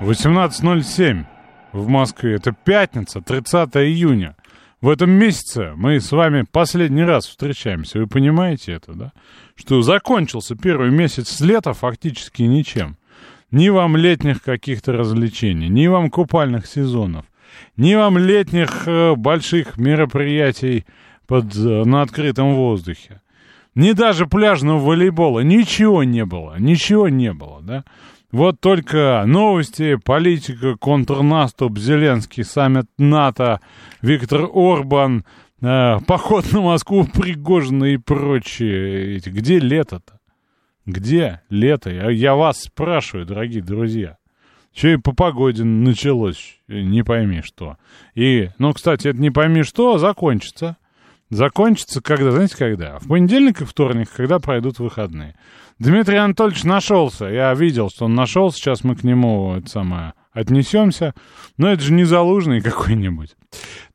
18.07 в Москве. Это пятница, 30 июня. В этом месяце мы с вами последний раз встречаемся. Вы понимаете это, да? Что закончился первый месяц лета фактически ничем. Ни вам летних каких-то развлечений, ни вам купальных сезонов, ни вам летних э, больших мероприятий под, э, на открытом воздухе. Ни даже пляжного волейбола. Ничего не было. Ничего не было, да? Вот только новости, политика, контрнаступ, Зеленский, саммит НАТО, Виктор Орбан, э, поход на Москву, Пригожин и прочие. Где лето-то? Где лето? Я, я вас спрашиваю, дорогие друзья. Че и по погоде началось, не пойми что. И, ну, кстати, это не пойми что, закончится. Закончится когда, знаете, когда? В понедельник и вторник, когда пройдут выходные. Дмитрий Анатольевич нашелся. Я видел, что он нашел. Сейчас мы к нему это самое, отнесемся. Но это же не залужный какой-нибудь.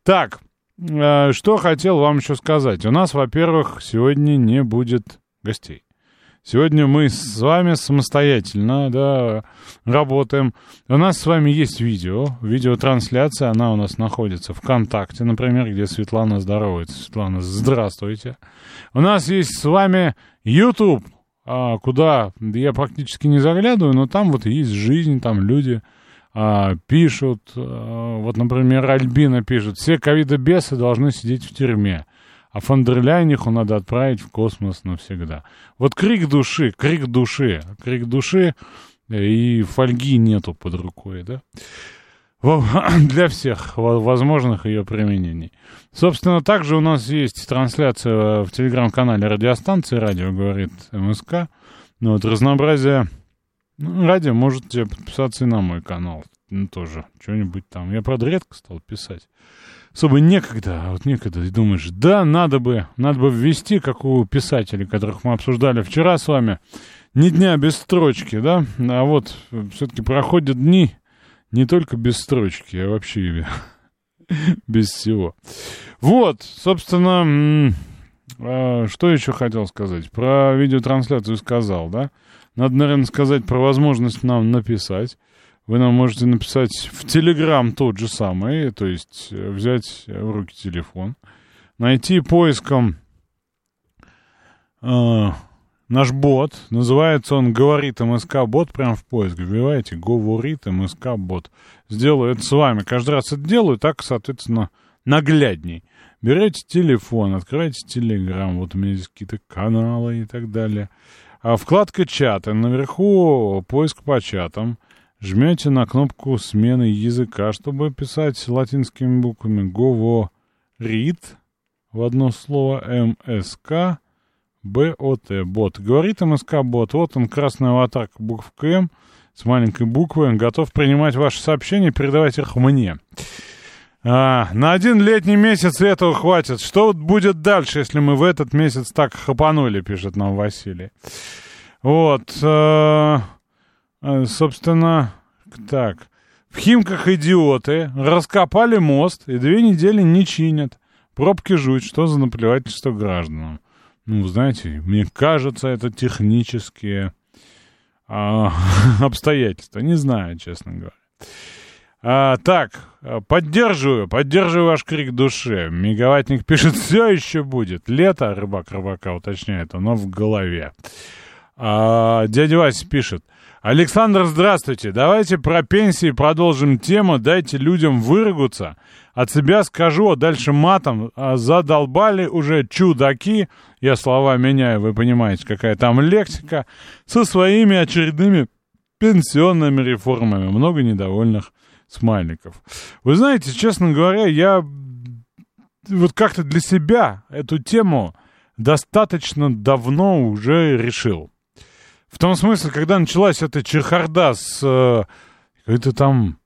Так, э, что хотел вам еще сказать. У нас, во-первых, сегодня не будет гостей. Сегодня мы с вами самостоятельно, да, работаем. У нас с вами есть видео, видеотрансляция, она у нас находится ВКонтакте, например, где Светлана здоровается. Светлана, здравствуйте. У нас есть с вами YouTube, куда я практически не заглядываю, но там вот есть жизнь, там люди а, пишут. А, вот, например, Альбина пишет, все ковидобесы должны сидеть в тюрьме а Фандерляйниху надо отправить в космос навсегда. Вот крик души, крик души, крик души, и фольги нету под рукой, да? Для всех возможных ее применений. Собственно, также у нас есть трансляция в телеграм-канале радиостанции «Радио говорит МСК». Ну, вот разнообразие ну, радио можете подписаться и на мой канал. Ну, тоже что-нибудь там. Я, правда, редко стал писать особо некогда, а вот некогда, и думаешь, да, надо бы, надо бы ввести, как у писателей, которых мы обсуждали вчера с вами, ни дня без строчки, да, а вот все-таки проходят дни не только без строчки, а вообще без всего. Вот, собственно, а, что еще хотел сказать? Про видеотрансляцию сказал, да? Надо, наверное, сказать про возможность нам написать. Вы нам можете написать в Телеграм тот же самый, то есть э, взять в руки телефон, найти поиском э, наш бот, называется он «Говорит МСК бот», прям в поиск вбиваете «Говорит МСК бот». Сделаю это с вами, каждый раз это делаю, так, соответственно, наглядней. Берете телефон, открываете Телеграм, вот у меня здесь какие-то каналы и так далее. А вкладка чата, наверху поиск по чатам – Жмете на кнопку смены языка, чтобы писать латинскими буквами говорит в одно слово МСК БОТ. Бот. Говорит МСК бот. Вот он, красный аватарка буквка М с маленькой буквой. Он готов принимать ваши сообщения, передавать их мне. А, на один летний месяц этого хватит. Что будет дальше, если мы в этот месяц так хапанули, пишет нам Василий. Вот. Э, собственно, так. В Химках идиоты раскопали мост и две недели не чинят. Пробки жуть, что за наплевательство гражданам. Ну, знаете, мне кажется, это технические а, обстоятельства. Не знаю, честно говоря. А, так, поддерживаю, поддерживаю ваш крик души. Мегаватник пишет, все еще будет. Лето, рыбак рыбака уточняет, оно в голове. А, дядя Вася пишет, Александр, здравствуйте. Давайте про пенсии продолжим тему. Дайте людям выругаться. От себя скажу, а дальше матом. А задолбали уже чудаки. Я слова меняю, вы понимаете, какая там лексика. Со своими очередными пенсионными реформами. Много недовольных смайликов. Вы знаете, честно говоря, я вот как-то для себя эту тему достаточно давно уже решил. В том смысле, когда началась эта чехарда с э, какой-то там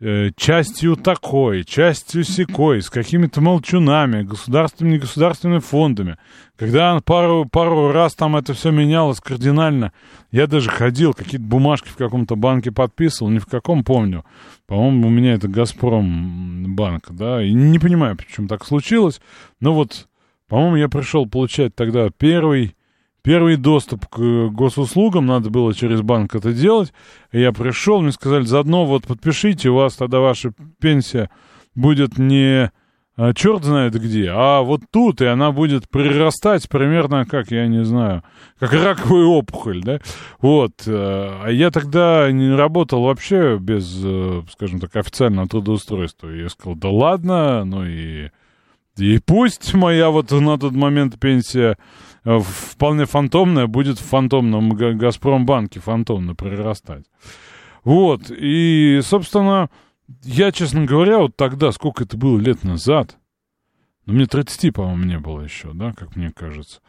э, частью такой, частью секой, с какими-то молчунами, государственными, негосударственными фондами. Когда пару, пару раз там это все менялось кардинально, я даже ходил, какие-то бумажки в каком-то банке подписывал, ни в каком помню. По-моему, у меня это «Газпром» банк, да, и не понимаю, почему так случилось, но вот, по-моему, я пришел получать тогда первый Первый доступ к госуслугам, надо было через банк это делать. Я пришел, мне сказали, заодно вот подпишите, у вас тогда ваша пенсия будет не а, черт знает где, а вот тут, и она будет прирастать примерно, как, я не знаю, как раковая опухоль, да? Вот. Э, а я тогда не работал вообще без, э, скажем так, официального трудоустройства. Я сказал, да ладно, ну и... И пусть моя вот на тот момент пенсия Э, вполне фантомная будет в фантомном Газпромбанке фантомно прирастать. Вот, и, собственно, я, честно говоря, вот тогда, сколько это было лет назад, ну, мне 30, по-моему, не было еще, да, как мне кажется.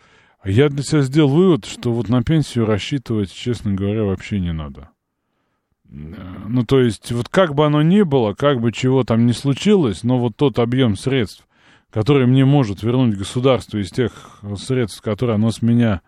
Я для себя сделал вывод, что вот на пенсию рассчитывать, честно говоря, вообще не надо. Э, ну, то есть, вот как бы оно ни было, как бы чего там ни случилось, но вот тот объем средств, который мне может вернуть государство из тех средств, которые оно с меня,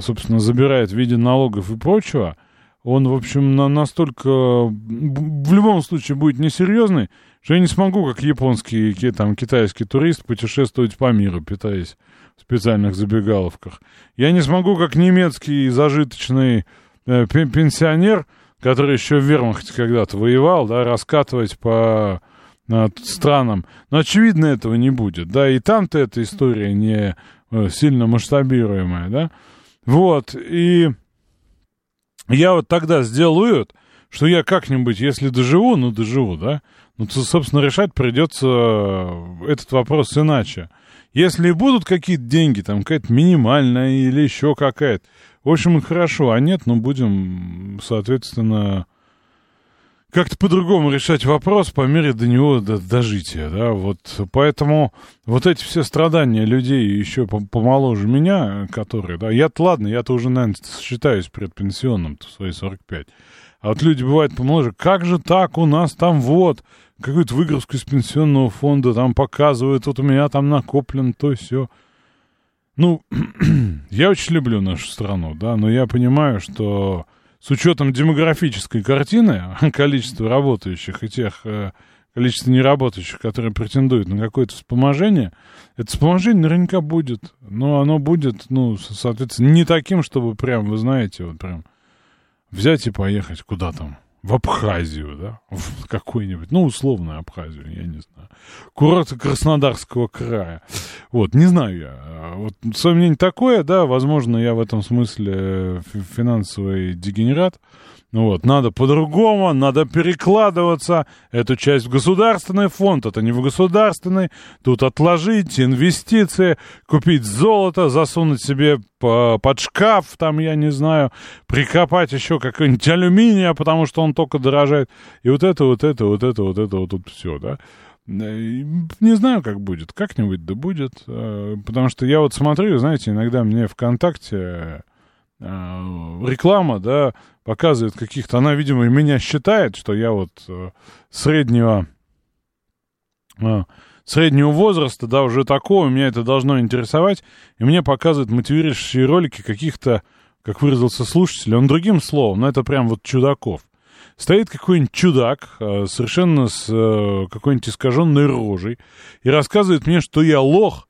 собственно, забирает в виде налогов и прочего, он, в общем, на, настолько в любом случае будет несерьезный, что я не смогу, как японский, там, китайский турист, путешествовать по миру, питаясь в специальных забегаловках. Я не смогу, как немецкий зажиточный э, пенсионер, который еще в Вермахте когда-то воевал, да, раскатывать по странам. Но, очевидно, этого не будет, да, и там-то эта история не э, сильно масштабируемая, да. Вот, и я вот тогда сделал вывод, что я как-нибудь, если доживу, ну, доживу, да, ну, то, собственно, решать придется э, этот вопрос иначе. Если будут какие-то деньги, там, какая-то минимальная или еще какая-то, в общем, хорошо, а нет, ну, будем, соответственно, как-то по-другому решать вопрос по мере до него до, дожития, да, вот поэтому вот эти все страдания людей еще помоложе меня, которые, да, я-то ладно, я-то уже, наверное, считаюсь предпенсионным в свои 45, а вот люди бывают помоложе, как же так? У нас там вот, какую-то выгрузку из пенсионного фонда там показывают, вот у меня там накоплен то все. Ну, я очень люблю нашу страну, да, но я понимаю, что с учетом демографической картины, количества работающих и тех э, количества неработающих, которые претендуют на какое-то вспоможение, это вспоможение наверняка будет, но оно будет, ну, соответственно, не таким, чтобы прям, вы знаете, вот прям взять и поехать куда там, в Абхазию, да, в какой-нибудь, ну, условную Абхазию, я не знаю, курорт Краснодарского края. Вот, не знаю я. Вот свое мнение такое, да, возможно, я в этом смысле финансовый дегенерат, ну вот, надо по-другому, надо перекладываться эту часть в государственный фонд, это не в государственный. Тут отложить инвестиции, купить золото, засунуть себе под шкаф, там, я не знаю, прикопать еще какой-нибудь алюминия, потому что он только дорожает. И вот это, вот это, вот это, вот это, вот тут все, да. Не знаю, как будет. Как-нибудь да будет. Э, потому что я вот смотрю, знаете, иногда мне ВКонтакте реклама, да, показывает каких-то... Она, видимо, меня считает, что я вот э, среднего... Э, среднего возраста, да, уже такого, меня это должно интересовать, и мне показывают мотивирующие ролики каких-то, как выразился слушатель, он другим словом, но это прям вот чудаков. Стоит какой-нибудь чудак, э, совершенно с какой-нибудь искаженной рожей, и рассказывает мне, что я лох, Э,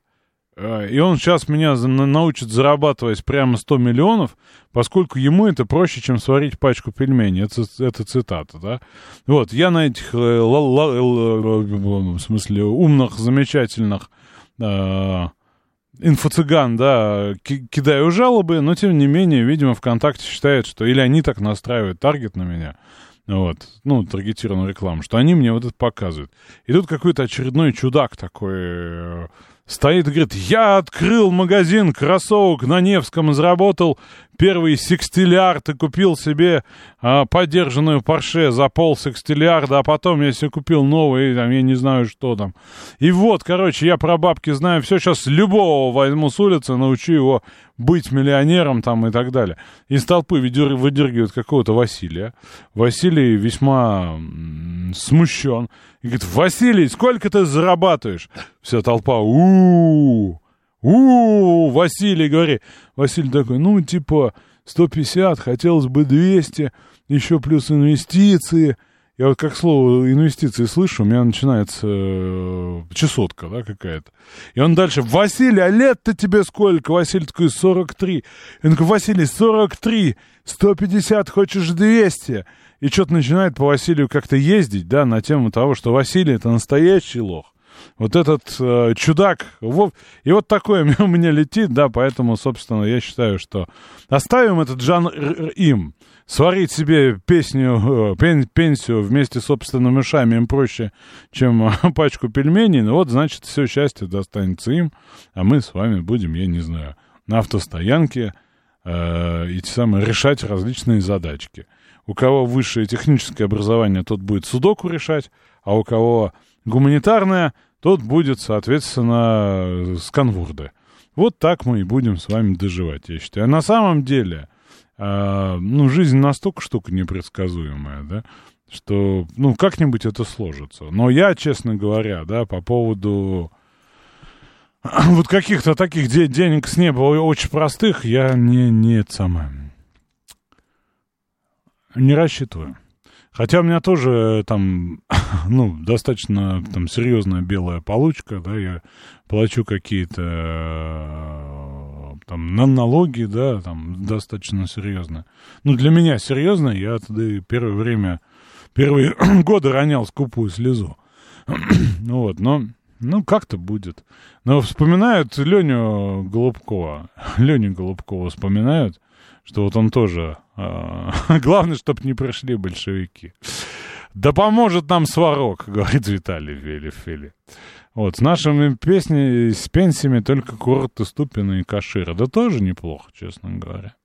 и он сейчас меня научит зарабатывать прямо 100 миллионов, поскольку ему это проще, чем сварить пачку пельменей. Это, это цитата, да? Вот, я на этих, э, в смысле, умных, замечательных э, инфо-цыган, да, кидаю жалобы, но, тем не менее, видимо, ВКонтакте считает, что или они так настраивают таргет на меня, вот, ну, таргетированную рекламу, что они мне вот это показывают. И тут какой-то очередной чудак такой стоит говорит, я открыл магазин кроссовок на Невском, заработал первый секстиллиард и купил себе а, подержанную Порше за пол секстиллиарда, а потом я себе купил новый, там, я не знаю, что там. И вот, короче, я про бабки знаю все, сейчас любого возьму с улицы, научу его быть миллионером там и так далее. Из толпы выдергивают какого-то Василия. Василий весьма смущен. И говорит, Василий, сколько ты зарабатываешь? Вся толпа, у у Василий, говори. Василий такой, ну, типа, 150, хотелось бы 200, еще плюс инвестиции. Я вот как слово инвестиции слышу, у меня начинается э, чесотка, да, какая-то. И он дальше, Василий, а лет-то тебе сколько? Василий такой, 43. Я такой, Василий, 43, 150, хочешь 200? И что-то начинает по Василию как-то ездить, да, на тему того, что Василий это настоящий лох. Вот этот э, чудак, Вов, и вот такое у меня летит, да, поэтому, собственно, я считаю, что оставим этот жанр им. Сварить себе песню, э, пен, пенсию вместе с собственными ушами им проще, чем э, пачку пельменей. Ну вот, значит, все счастье достанется им, а мы с вами будем, я не знаю, на автостоянке э, эти самые решать различные задачки. У кого высшее техническое образование, тот будет судоку решать, а у кого гуманитарное, тот будет, соответственно, сканворды. Вот так мы и будем с вами доживать, я считаю. А на самом деле, э, ну, жизнь настолько штука непредсказуемая, да, что, ну, как-нибудь это сложится. Но я, честно говоря, да, по поводу вот каких-то таких де- денег с неба очень простых, я не, не это самое, не рассчитываю. Хотя у меня тоже там, ну, достаточно там серьезная белая получка, да, я плачу какие-то э, там на налоги, да, там достаточно серьезно. Ну, для меня серьезно, я тогда первое время, первые годы ронял скупую слезу. ну вот, но, ну, как-то будет. Но вспоминают Леню Голубкова, Леню Голубкова вспоминают, что вот он тоже... Э, главное, чтобы не прошли большевики. Да поможет нам сварок, говорит Виталий Велифели. Вот, с нашими песнями, с пенсиями только Курт Ступина и Кашира. Да тоже неплохо, честно говоря.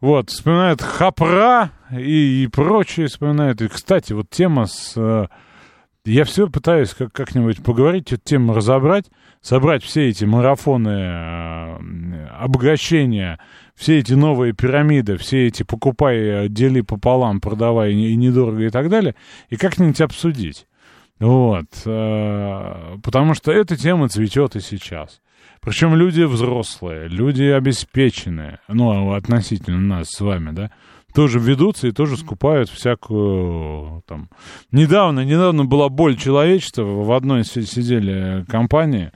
Вот, вспоминает Хапра и, и прочее вспоминает. И, кстати, вот тема с... Э, я все пытаюсь как- как-нибудь поговорить, эту тему разобрать, собрать все эти марафоны э, обогащения все эти новые пирамиды, все эти покупай, дели пополам, продавай и недорого и так далее, и как-нибудь обсудить. Вот. Э, потому что эта тема цветет и сейчас. Причем люди взрослые, люди обеспеченные, ну, относительно нас с вами, да, тоже ведутся и тоже скупают всякую там. Недавно, недавно была боль человечества, в одной сидели компании,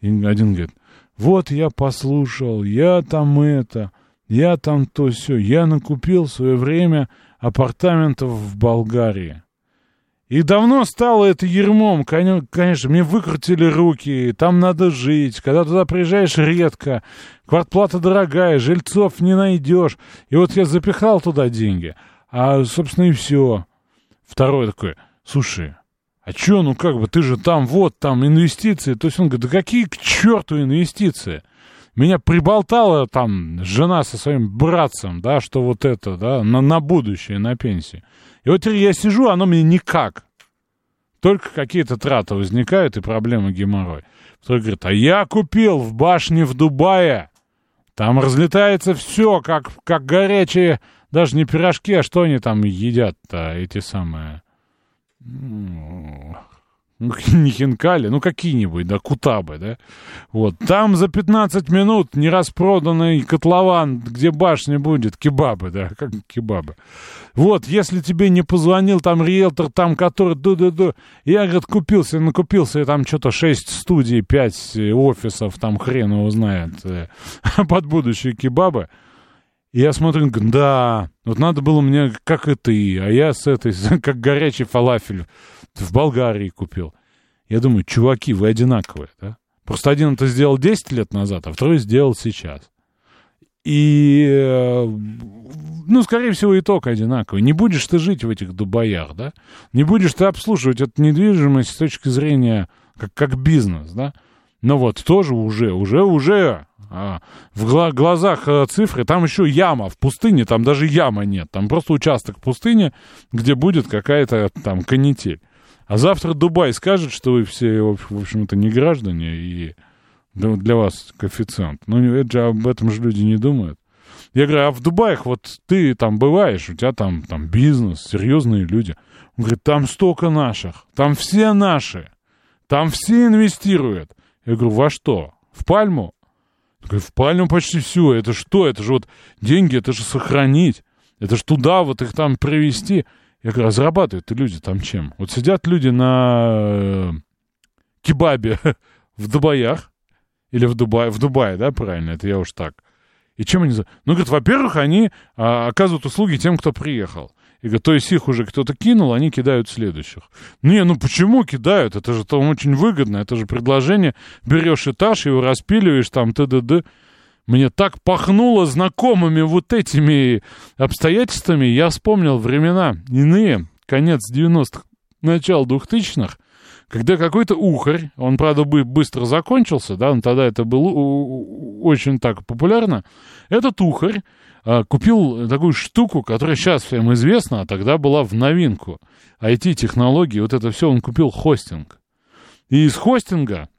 и один говорит, вот я послушал, я там это, я там то все, я накупил в свое время апартаментов в Болгарии. И давно стало это ермом, конечно, мне выкрутили руки, там надо жить, когда туда приезжаешь редко, квартплата дорогая, жильцов не найдешь. И вот я запихал туда деньги, а, собственно, и все. Второй такой, слушай, а чё, ну как бы, ты же там, вот, там инвестиции. То есть он говорит, да какие к черту инвестиции? Меня приболтала там жена со своим братцем, да, что вот это, да, на, на будущее, на пенсию. И вот я сижу, оно мне никак. Только какие-то траты возникают и проблемы геморрой. Второй говорит, а я купил в башне в Дубае. Там разлетается все, как, как горячие, даже не пирожки, а что они там едят-то, эти самые ну, не хинкали, ну какие-нибудь, да, кутабы, да. Вот, там за 15 минут нераспроданный котлован, где башня будет, кебабы, да, как кебабы. Вот, если тебе не позвонил там риэлтор, там, который, ду-ду-ду, я, говорит, купился, накупился, там что-то 6 студий, 5 офисов, там хрен его знает, э, под будущие кебабы. И я смотрю, да, вот надо было мне, как и ты, а я с этой, как горячий фалафель в Болгарии купил. Я думаю, чуваки, вы одинаковые, да? Просто один это сделал 10 лет назад, а второй сделал сейчас. И, э, ну, скорее всего, итог одинаковый. Не будешь ты жить в этих дубаях, да? Не будешь ты обслуживать эту недвижимость с точки зрения как, как бизнес, да? Ну вот, тоже уже, уже, уже а, в гла- глазах а, цифры, там еще яма в пустыне, там даже яма нет, там просто участок пустыни, где будет какая-то там канитель. А завтра Дубай скажет, что вы все, в общем-то, не граждане, и для вас коэффициент. Ну, это же об этом же люди не думают. Я говорю, а в Дубаях вот ты там бываешь, у тебя там, там бизнес, серьезные люди. Он говорит, там столько наших, там все наши, там все инвестируют. Я говорю, во что? В пальму? Он говорит, в пальму почти все. Это что? Это же вот деньги, это же сохранить. Это же туда вот их там привезти. Я говорю, а зарабатывают люди там чем? Вот сидят люди на э, кебабе в Дубаях, или в Дубае, в Дубае, да, правильно, это я уж так. И чем они... Ну, говорит, во-первых, они а, оказывают услуги тем, кто приехал. И говорит, то есть их уже кто-то кинул, они кидают следующих. Не, ну почему кидают? Это же там очень выгодно. Это же предложение. Берешь этаж, его распиливаешь, там, т.д.д. Мне так пахнуло знакомыми вот этими обстоятельствами. Я вспомнил времена иные, конец 90-х, начало 2000-х, когда какой-то ухарь, он, правда, быстро закончился, да, но тогда это было очень так популярно, этот ухарь а, купил такую штуку, которая сейчас всем известна, а тогда была в новинку. IT-технологии, вот это все, он купил хостинг. И из хостинга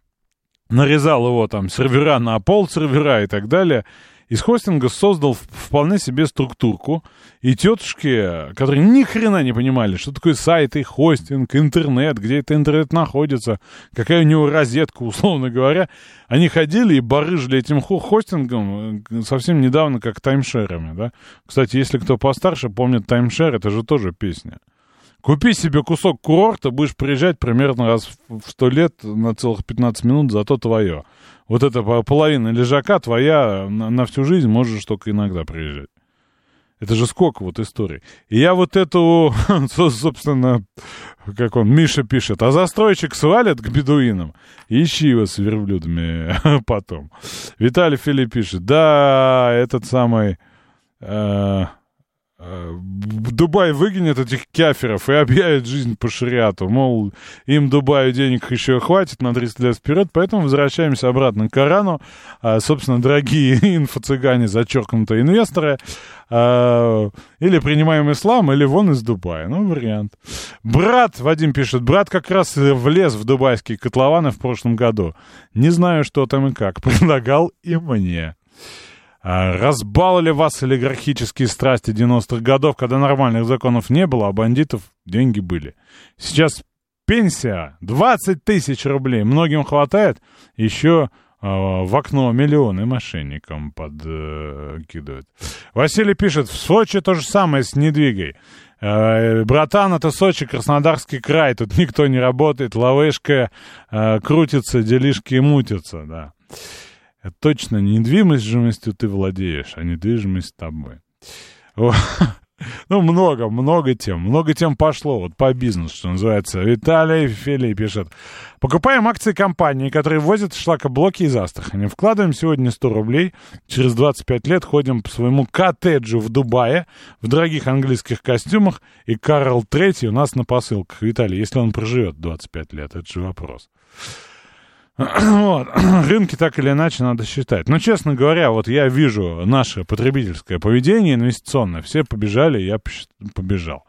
нарезал его там сервера на пол сервера и так далее, из хостинга создал вполне себе структурку, и тетушки, которые ни хрена не понимали, что такое сайты, хостинг, интернет, где это интернет находится, какая у него розетка, условно говоря, они ходили и барыжили этим хостингом э, совсем недавно, как таймшерами, да. Кстати, если кто постарше помнит таймшер, это же тоже песня. Купи себе кусок курорта, будешь приезжать примерно раз в сто лет на целых 15 минут, зато твое. Вот эта половина лежака твоя на, на всю жизнь, можешь только иногда приезжать. Это же сколько вот историй. И я вот эту, собственно, как он, Миша пишет, а застройщик свалит к бедуинам, ищи его с верблюдами потом. Виталий Филипп пишет, да, этот самый... Э, Дубай выгонит этих каферов и объявит жизнь по шариату. Мол, им Дубаю денег еще хватит на 30 лет вперед, поэтому возвращаемся обратно к Корану. А, собственно, дорогие инфо-цыгане, зачеркнутые инвесторы, а, или принимаем ислам, или вон из Дубая. Ну, вариант. Брат, Вадим пишет, брат как раз влез в дубайские котлованы в прошлом году. Не знаю, что там и как. Предлагал и мне. А разбаловали вас олигархические страсти 90-х годов, когда нормальных законов не было, а бандитов деньги были. Сейчас пенсия 20 тысяч рублей. Многим хватает. Еще э, в окно миллионы мошенникам подкидывают. Э, Василий пишет, в Сочи то же самое с недвигой. Э, братан, это Сочи, Краснодарский край. Тут никто не работает, лавышка э, крутится, делишки мутятся, да. Точно не недвижимостью ты владеешь, а недвижимость тобой. Ну, много, много тем. Много тем пошло. Вот по бизнесу, что называется. Виталий Филей пишет. Покупаем акции компании, которые возят шлакоблоки из Астрахани. Вкладываем сегодня 100 рублей. Через 25 лет ходим по своему коттеджу в Дубае в дорогих английских костюмах. И Карл Третий у нас на посылках. Виталий, если он проживет 25 лет, это же вопрос. Вот. Рынки так или иначе надо считать. Но, честно говоря, вот я вижу наше потребительское поведение инвестиционное. Все побежали, я побежал.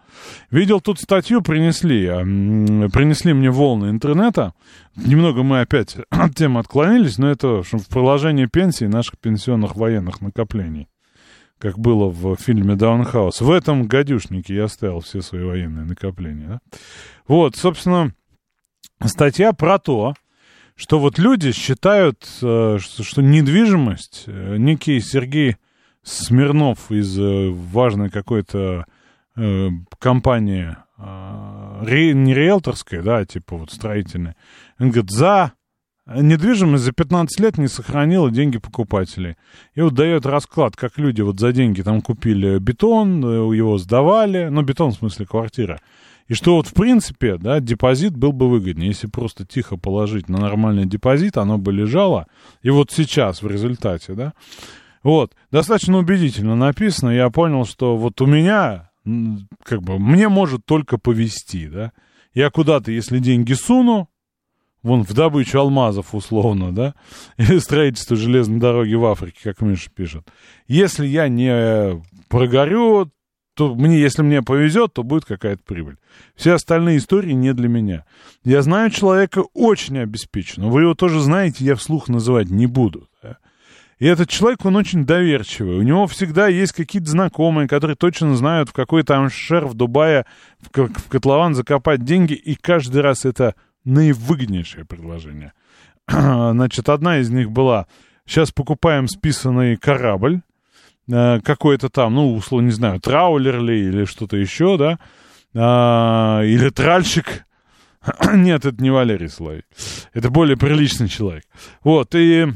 Видел тут статью, принесли, принесли мне волны интернета. Немного мы опять от темы отклонились, но это в приложении пенсии наших пенсионных военных накоплений. Как было в фильме «Даунхаус». В этом гадюшнике я оставил все свои военные накопления. Да? Вот, собственно, статья про то, что вот люди считают, э, что недвижимость, э, некий Сергей Смирнов из э, важной какой-то компании, не риэлторской, да, типа вот строительной, он говорит, за недвижимость за 15 лет не сохранила деньги покупателей. И вот дает расклад, как люди вот за деньги там купили бетон, его сдавали, ну, бетон в смысле квартира, и что вот в принципе, да, депозит был бы выгоднее, если просто тихо положить на нормальный депозит, оно бы лежало. И вот сейчас в результате, да, вот, достаточно убедительно написано, я понял, что вот у меня, как бы, мне может только повести, да. Я куда-то, если деньги суну, вон в добычу алмазов условно, да, или строительство железной дороги в Африке, как Миша пишет. Если я не прогорю, то мне, если мне повезет, то будет какая-то прибыль. Все остальные истории не для меня. Я знаю человека очень обеспеченного. Вы его тоже знаете, я вслух называть не буду. Да? И этот человек, он очень доверчивый. У него всегда есть какие-то знакомые, которые точно знают, в какой там шер в Дубае в, в котлован закопать деньги, и каждый раз это наивыгоднейшее предложение. Значит, одна из них была, сейчас покупаем списанный корабль, какой-то там, ну, условно, не знаю, траулер ли или что-то еще, да, а, или тральщик. Нет, это не Валерий Славик. Это более приличный человек. Вот, и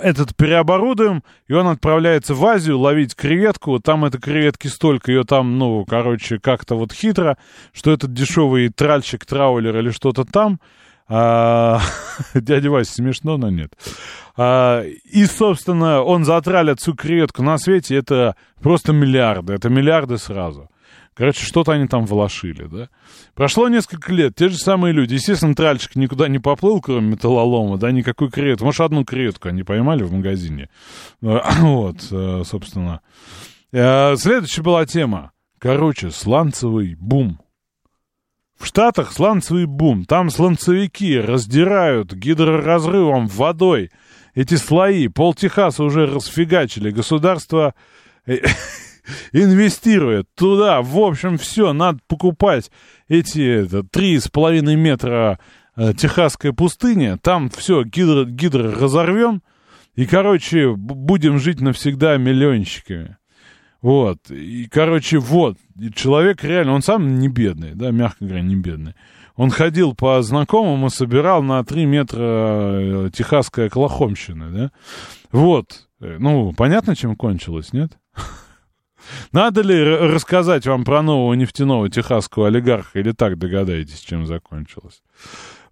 этот переоборудуем, и он отправляется в Азию ловить креветку. Там это креветки столько, ее там, ну, короче, как-то вот хитро, что этот дешевый тральщик, траулер или что-то там. А, дядя Вася, смешно, но нет. А, и, собственно, он затралит всю креветку на свете, это просто миллиарды, это миллиарды сразу. Короче, что-то они там волошили, да. Прошло несколько лет, те же самые люди. Естественно, тральщик никуда не поплыл, кроме металлолома, да, никакой креветку. Может, одну креветку они поймали в магазине. Вот, э, собственно. Э, следующая была тема. Короче, сланцевый бум. В Штатах сланцевый бум. Там сланцевики раздирают гидроразрывом водой эти слои. Пол Техаса уже расфигачили. Государство э, инвестирует туда. В общем, все, надо покупать эти три с половиной метра э, техасской пустыни. Там все, гидро, гидро разорвем. И, короче, будем жить навсегда миллионщиками. Вот. И, короче, вот. И человек реально, он сам не бедный, да, мягко говоря, не бедный. Он ходил по знакомым и собирал на 3 метра э, техасской оклахомщины, да. Вот. Э, ну, понятно, чем кончилось, нет? Надо ли рассказать вам про нового нефтяного техасского олигарха или так догадаетесь, чем закончилось?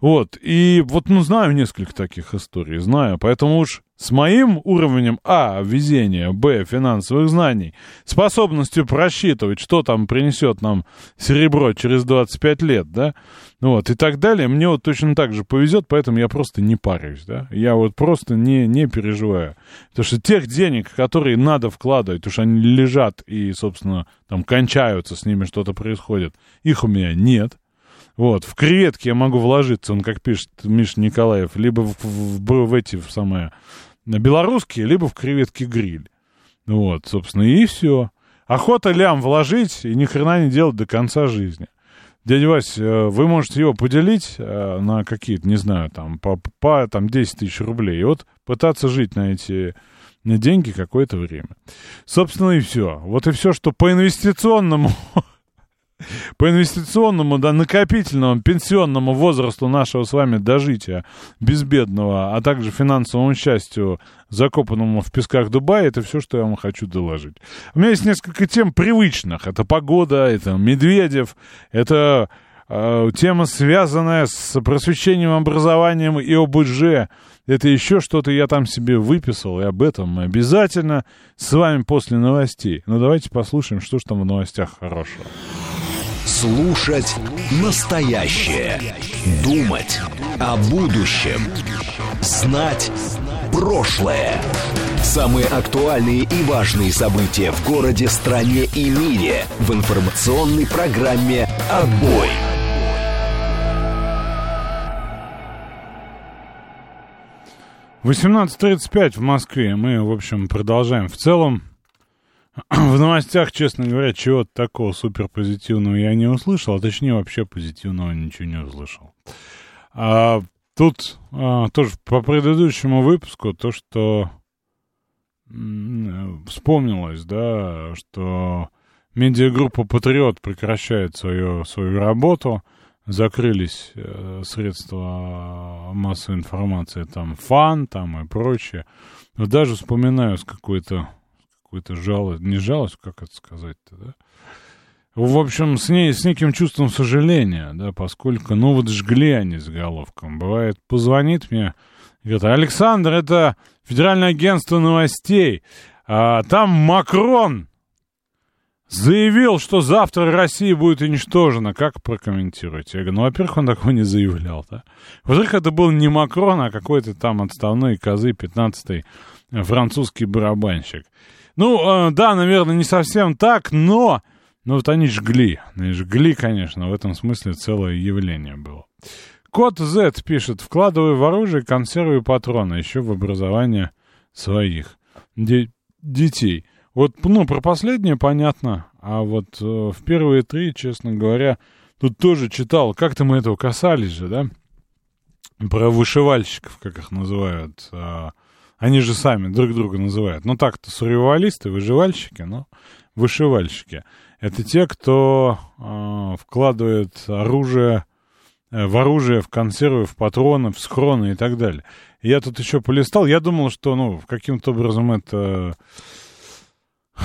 Вот, и вот, ну, знаю несколько таких историй, знаю, поэтому уж с моим уровнем А, везения, Б, финансовых знаний, способностью просчитывать, что там принесет нам серебро через 25 лет, да, вот, и так далее, мне вот точно так же повезет, поэтому я просто не парюсь, да, я вот просто не, не переживаю, потому что тех денег, которые надо вкладывать, потому что они лежат и, собственно, там кончаются, с ними что-то происходит, их у меня нет, вот, в креветки я могу вложиться, он, как пишет Миша Николаев, либо в, в, в, эти, в самое, белорусские, либо в креветки гриль. Вот, собственно, и все. Охота лям вложить и ни хрена не делать до конца жизни. Дядя Вась, э, вы можете его поделить э, на какие-то, не знаю, там, по, по там, 10 тысяч рублей, и вот пытаться жить на эти на деньги какое-то время. Собственно, и все. Вот и все, что по инвестиционному по инвестиционному, да, накопительному, пенсионному возрасту нашего с вами дожития безбедного, а также финансовому счастью, закопанному в песках Дубая, это все, что я вам хочу доложить. У меня есть несколько тем привычных. Это погода, это Медведев, это э, тема, связанная с просвещением, образованием и ОБЖ. Это еще что-то я там себе выписал, и об этом мы обязательно с вами после новостей. Ну, давайте послушаем, что же там в новостях хорошего. Слушать настоящее. Думать о будущем. Знать прошлое. Самые актуальные и важные события в городе, стране и мире в информационной программе «Отбой». Восемнадцать тридцать пять в Москве. Мы, в общем, продолжаем. В целом, в новостях, честно говоря, чего-то такого супер позитивного я не услышал, а точнее вообще позитивного ничего не услышал. А, тут а, тоже по предыдущему выпуску то, что вспомнилось, да, что медиагруппа «Патриот» прекращает свою, свою работу, закрылись э, средства массовой информации, там, ФАН, там и прочее. Но даже вспоминаю с какой-то какую-то жалость, не жалость, как это сказать-то, да? В общем, с ней, с неким чувством сожаления, да, поскольку, ну, вот жгли они с головком. Бывает, позвонит мне, говорит, Александр, это Федеральное агентство новостей, а там Макрон заявил, что завтра Россия будет уничтожена. Как прокомментируете? Я говорю, ну, во-первых, он такого не заявлял, да. Во-вторых, это был не Макрон, а какой-то там отставной козы 15-й французский барабанщик. Ну, э, да, наверное, не совсем так, но... Ну, вот они жгли. Они жгли, конечно, в этом смысле целое явление было. Кот Z пишет, вкладываю в оружие консервы патроны, еще в образование своих де- детей. Вот, ну, про последнее понятно, а вот э, в первые три, честно говоря, тут тоже читал, как-то мы этого касались же, да? Про вышивальщиков, как их называют. Э, они же сами друг друга называют. Ну, так-то сурвивалисты, выживальщики, но вышивальщики. Это те, кто э, вкладывает оружие Э, в оружие, в консервы, в патроны, в схроны и так далее. Я тут еще полистал, я думал, что, ну, каким-то образом это,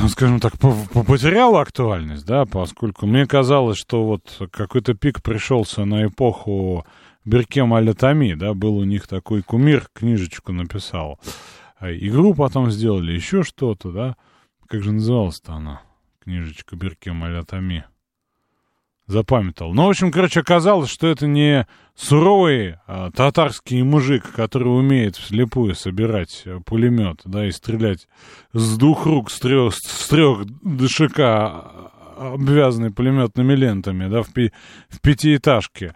скажем так, потеряло актуальность, да, поскольку мне казалось, что вот какой-то пик пришелся на эпоху Беркем Алятами, да, был у них такой кумир, книжечку написал. А игру потом сделали, еще что-то, да. Как же называлась-то она, книжечка Беркем Алятами? запамятовал. Ну, в общем, короче, оказалось, что это не суровый а, татарский мужик, который умеет вслепую собирать а, пулемет, да, и стрелять с двух рук, с трех, с трех ДШК, а, обвязанный пулеметными лентами, да, в, пи, в пятиэтажке.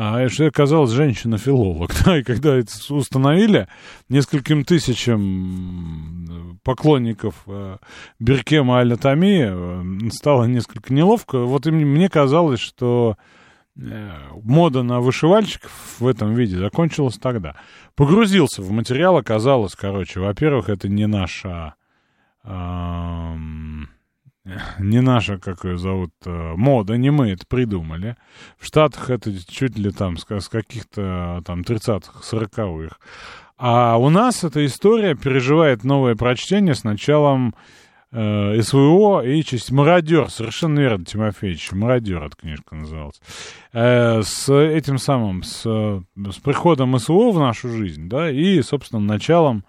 А что оказалась женщина-филолог. Да, и когда это установили, нескольким тысячам поклонников э, Беркема Аль-Атами э, стало несколько неловко. Вот и мне казалось, что э, мода на вышивальщиков в этом виде закончилась тогда. Погрузился в материал, оказалось, короче, во-первых, это не наша... Э, не наша, как ее зовут, э, мода, не мы это придумали. В Штатах это чуть ли там с, каких-то там 30-х, 40-х. А у нас эта история переживает новое прочтение с началом э, СВО и часть «Мародер». Совершенно верно, Тимофеевич. «Мародер» эта книжка называлась. Э, с этим самым, с, с приходом СВО в нашу жизнь, да, и, собственно, началом,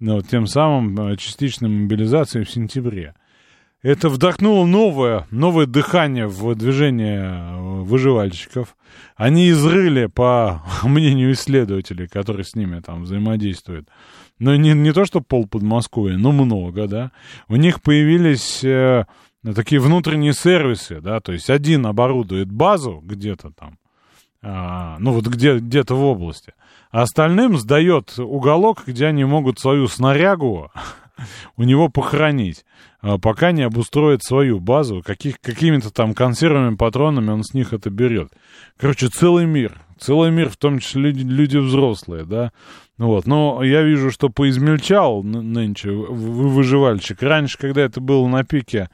ну, тем самым э, частичной мобилизации в сентябре. Это вдохнуло новое, новое дыхание в движение э, выживальщиков. Они изрыли, по мнению исследователей, которые с ними там взаимодействуют, но не, не то, что пол Подмосковья, но много, да. У них появились э, такие внутренние сервисы, да, то есть один оборудует базу где-то там, а, ну вот где, где-то в области, а остальным сдает уголок, где они могут свою снарягу у него похоронить, а, пока не обустроит свою базу, каких, какими-то там консервными патронами он с них это берет. Короче, целый мир, целый мир, в том числе люди, люди взрослые, да. Ну вот, но я вижу, что поизмельчал нынче выживальщик. Раньше, когда это было на пике,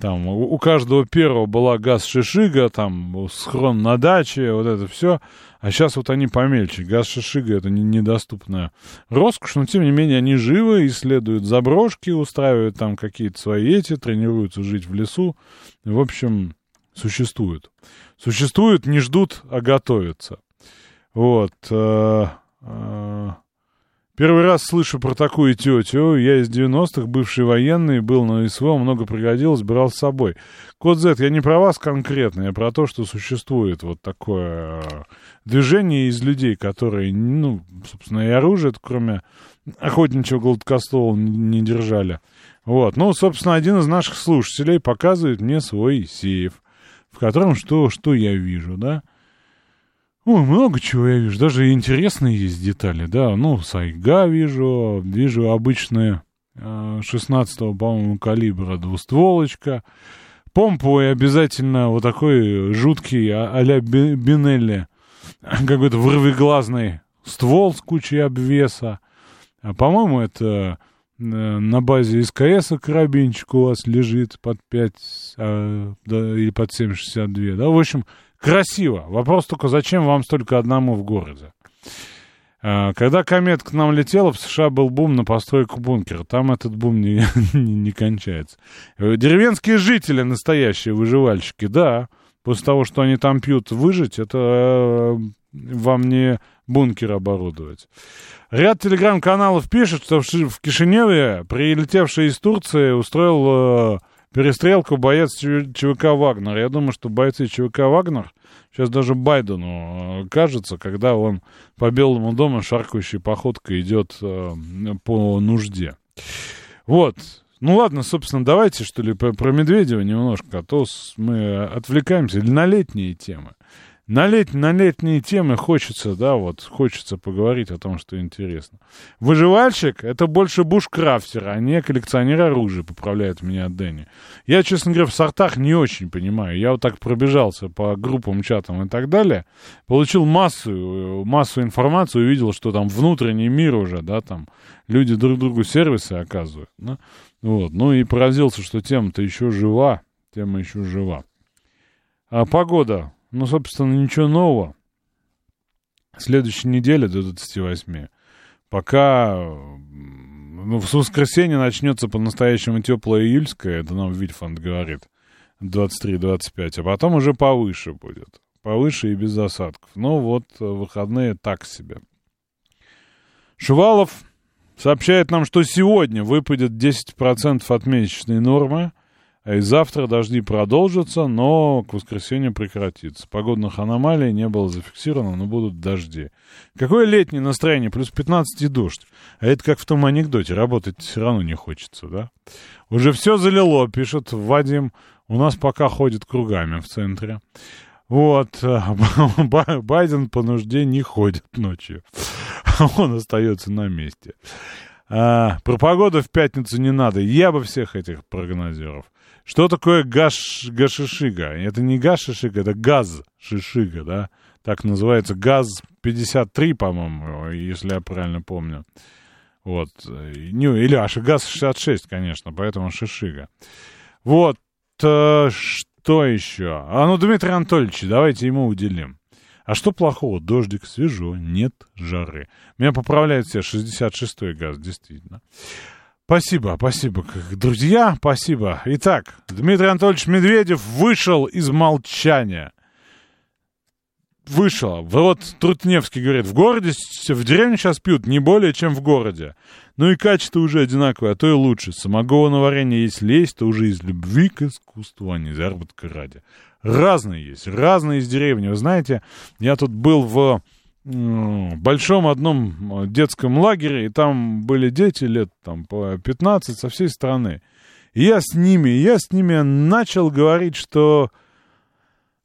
там у каждого первого была газ-шишига, там схрон на даче, вот это все. А сейчас вот они помельче. Газ Шишига — это не, недоступная роскошь, но тем не менее они живы, исследуют заброшки, устраивают там какие-то свои эти, тренируются жить в лесу. В общем, существуют. Существуют, не ждут, а готовятся. Вот. Первый раз слышу про такую тетю. Я из 90-х, бывший военный, был на СВО, много пригодилось, брал с собой. Код Z, я не про вас конкретно, я про то, что существует вот такое э, движение из людей, которые, ну, собственно, и оружие, кроме охотничьего гладкостола, не держали. Вот. Ну, собственно, один из наших слушателей показывает мне свой сейф, в котором что, что я вижу, да? Ой, много чего я вижу, даже интересные есть детали, да, ну, Сайга вижу, вижу обычные 16-го, по-моему, калибра двустволочка, помповый обязательно вот такой жуткий а- а-ля Бинелли, какой-то вырвиглазный ствол с кучей обвеса, а, по-моему, это э, на базе СКС карабинчик у вас лежит под 5 а, да, или под 7,62, да, в общем, Красиво. Вопрос только, зачем вам столько одному в городе? А, когда комет к нам летела, в США был бум на постройку бункера. Там этот бум не, не, не кончается. Деревенские жители настоящие выживальщики, да. После того, что они там пьют, выжить, это э, вам не бункер оборудовать. Ряд телеграм-каналов пишет, что в Кишиневе прилетевший из Турции устроил э, перестрелку боец ЧВК «Вагнер». Я думаю, что бойцы ЧВК «Вагнер» сейчас даже Байдену э, кажется, когда он по Белому дому шаркающей походкой идет э, по нужде. Вот. Ну ладно, собственно, давайте, что ли, про Медведева немножко, а то мы отвлекаемся. На летние темы. На, лет, на летние темы хочется, да, вот, хочется поговорить о том, что интересно. Выживальщик — это больше бушкрафтер, а не коллекционер оружия, поправляет меня Дэнни. Я, честно говоря, в сортах не очень понимаю. Я вот так пробежался по группам, чатам и так далее, получил массу, массу информации, увидел, что там внутренний мир уже, да, там люди друг другу сервисы оказывают, да? вот. Ну и поразился, что тема-то еще жива, тема еще жива. А погода ну, собственно, ничего нового. Следующая неделя до 28. Пока ну, в воскресенье начнется по-настоящему теплое июльское, это нам Вильфанд говорит, 23-25, а потом уже повыше будет. Повыше и без осадков. Ну вот, выходные так себе. Шувалов сообщает нам, что сегодня выпадет 10% от месячной нормы, и завтра дожди продолжатся, но к воскресенью прекратится. Погодных аномалий не было зафиксировано, но будут дожди. Какое летнее настроение? Плюс 15 и дождь. А это как в том анекдоте. Работать все равно не хочется, да? Уже все залило, пишет Вадим. У нас пока ходит кругами в центре. Вот. Байден по нужде не ходит ночью. Он остается на месте. А, про погоду в пятницу не надо. Я бы всех этих прогнозеров. Что такое гаш, гашишига? Это не гашишига, это газ шишига, да? Так называется ГАЗ-53, по-моему, если я правильно помню. Вот. Не, или аж ГАЗ-66, конечно, поэтому шишига. Вот. Э, что еще? А ну, Дмитрий Анатольевич, давайте ему уделим. А что плохого? Дождик, свежо, нет жары. Меня поправляют все, 66-й газ, действительно. Спасибо, спасибо, друзья, спасибо. Итак, Дмитрий Анатольевич Медведев вышел из молчания. Вышел. Вот Трутневский говорит, в городе, в деревне сейчас пьют не более, чем в городе. Ну и качество уже одинаковое, а то и лучше. Самогонное варенье, если есть, то уже из любви к искусству, а не заработка ради. Разные есть, разные из деревни. Вы знаете, я тут был в большом одном детском лагере, и там были дети лет там по 15 со всей страны. И я с ними, я с ними начал говорить, что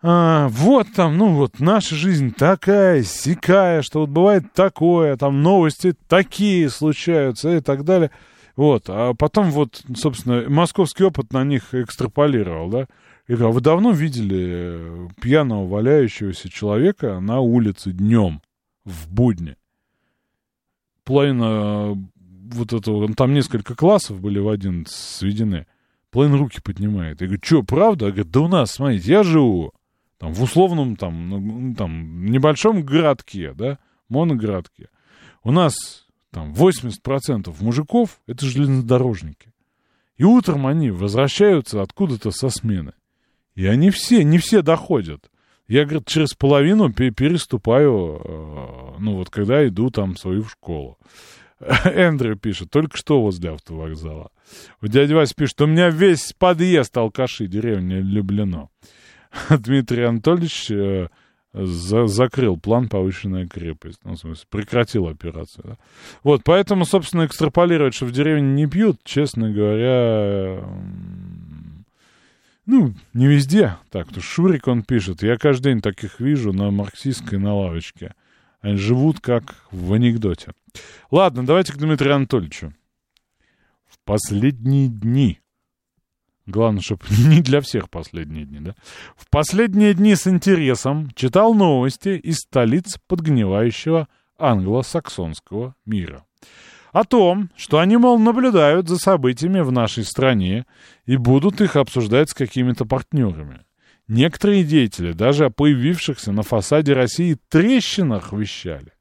а, вот там, ну вот наша жизнь такая, сякая, что вот бывает такое, там новости такие случаются и так далее. Вот, а потом вот, собственно, московский опыт на них экстраполировал, да. И говорю, а вы давно видели пьяного валяющегося человека на улице днем? в будни. Половина вот этого, там несколько классов были в один сведены. Половина руки поднимает. Я говорю, что, правда? Говорит, да у нас, смотрите, я живу там в условном там, ну, там небольшом городке, да, моногородке. У нас там 80% мужиков — это железнодорожники. И утром они возвращаются откуда-то со смены. И они все, не все доходят. Я, говорит, через половину переступаю, э, ну вот когда иду там в свою школу. Эндрю пишет, только что возле автовокзала. Дядя Вася пишет, у меня весь подъезд алкаши, деревня Люблено. Дмитрий Анатольевич э, за, закрыл план повышенная крепость. Ну, в смысле, прекратил операцию. Да? Вот, поэтому, собственно, экстраполировать, что в деревне не пьют, честно говоря, ну, не везде так. То Шурик, он пишет, я каждый день таких вижу на марксистской на лавочке. Они живут как в анекдоте. Ладно, давайте к Дмитрию Анатольевичу. В последние дни. Главное, чтобы не для всех последние дни, да? В последние дни с интересом читал новости из столиц подгнивающего англосаксонского мира о том, что они, мол, наблюдают за событиями в нашей стране и будут их обсуждать с какими-то партнерами. Некоторые деятели даже о появившихся на фасаде России трещинах вещали.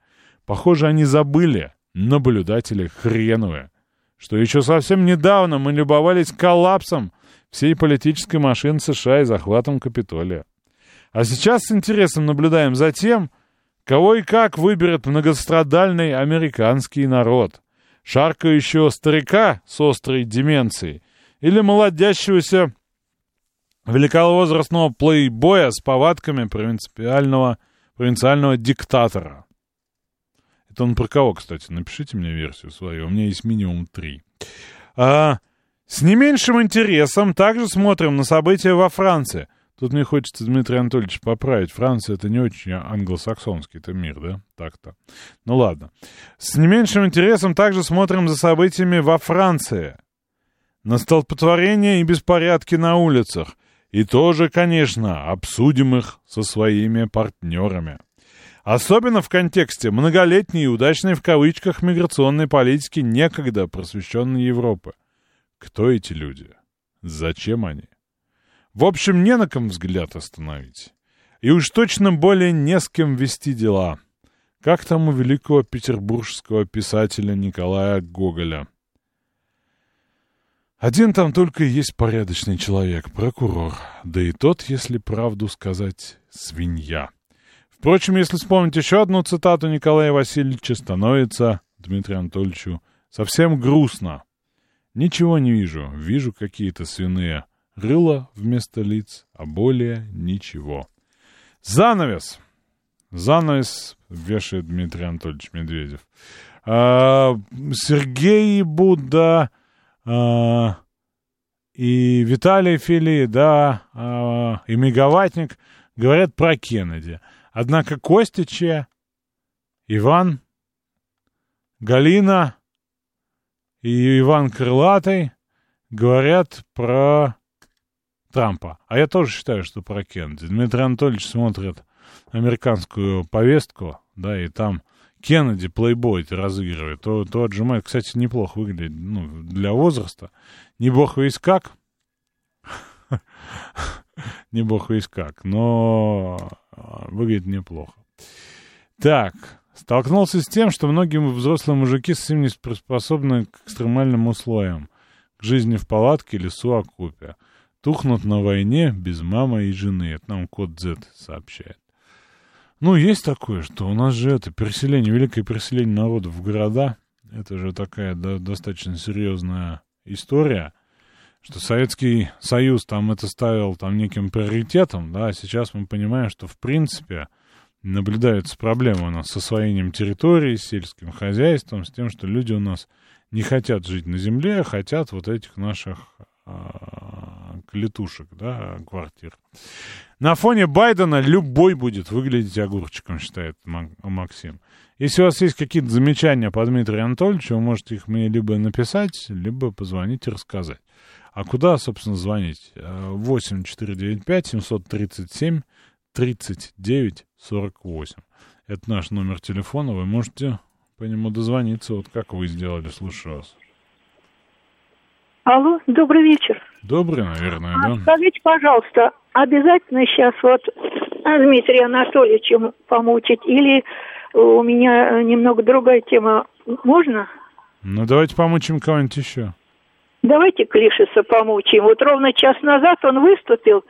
Похоже, они забыли, наблюдатели хреновые, что еще совсем недавно мы любовались коллапсом всей политической машины США и захватом Капитолия. А сейчас с интересом наблюдаем за тем, кого и как выберет многострадальный американский народ шаркающего старика с острой деменцией или молодящегося великовозрастного плейбоя с повадками провинциального, провинциального диктатора. Это он про кого, кстати? Напишите мне версию свою. У меня есть минимум три. А, с не меньшим интересом также смотрим на события во Франции. Тут мне хочется, Дмитрий Анатольевич, поправить. Франция — это не очень англосаксонский это мир, да? Так-то. Ну ладно. С не меньшим интересом также смотрим за событиями во Франции. На столпотворение и беспорядки на улицах. И тоже, конечно, обсудим их со своими партнерами. Особенно в контексте многолетней и удачной в кавычках миграционной политики некогда просвещенной Европы. Кто эти люди? Зачем они? В общем, не на ком взгляд остановить. И уж точно более не с кем вести дела. Как там у великого петербургского писателя Николая Гоголя. Один там только и есть порядочный человек, прокурор. Да и тот, если правду сказать, свинья. Впрочем, если вспомнить еще одну цитату Николая Васильевича, становится Дмитрию Анатольевичу совсем грустно. Ничего не вижу, вижу какие-то свиные рыло вместо лиц, а более ничего. Занавес. Занавес вешает Дмитрий Анатольевич Медведев. А, Сергей Будда а, и Виталий Фили, да, а, и Мегаватник говорят про Кеннеди. Однако Костича, Иван, Галина и Иван Крылатый говорят про Трампа. А я тоже считаю, что про Кеннеди. Дмитрий Анатольевич смотрит американскую повестку, да, и там Кеннеди плейбой разыгрывает, то, то отжимает, кстати, неплохо выглядит, ну, для возраста. Не бог весь как, не бог весь как, но а, выглядит неплохо. Так, столкнулся с тем, что многие взрослые мужики совсем не способны к экстремальным условиям, к жизни в палатке, лесу, окопе тухнут на войне без мамы и жены. Это нам код Z сообщает. Ну, есть такое, что у нас же это переселение, великое переселение народов в города. Это же такая да, достаточно серьезная история, что Советский Союз там это ставил там неким приоритетом, да, а сейчас мы понимаем, что в принципе наблюдаются проблемы у нас с освоением территории, с сельским хозяйством, с тем, что люди у нас не хотят жить на земле, а хотят вот этих наших а, клетушек, да, квартир. На фоне Байдена любой будет выглядеть огурчиком, считает Максим. Если у вас есть какие-то замечания по Дмитрию Анатольевичу, вы можете их мне либо написать, либо позвонить и рассказать. А куда, собственно, звонить? 8 495 737 39 48. Это наш номер телефона, вы можете по нему дозвониться, вот как вы сделали, слушаю вас. Алло, добрый вечер. Добрый, наверное, а, да. Скажите, пожалуйста, обязательно сейчас вот Дмитрия Анатольевича помучить или у меня немного другая тема. Можно? Ну, давайте помучим кого-нибудь еще. Давайте Клишеса помучим. Вот ровно час назад он выступил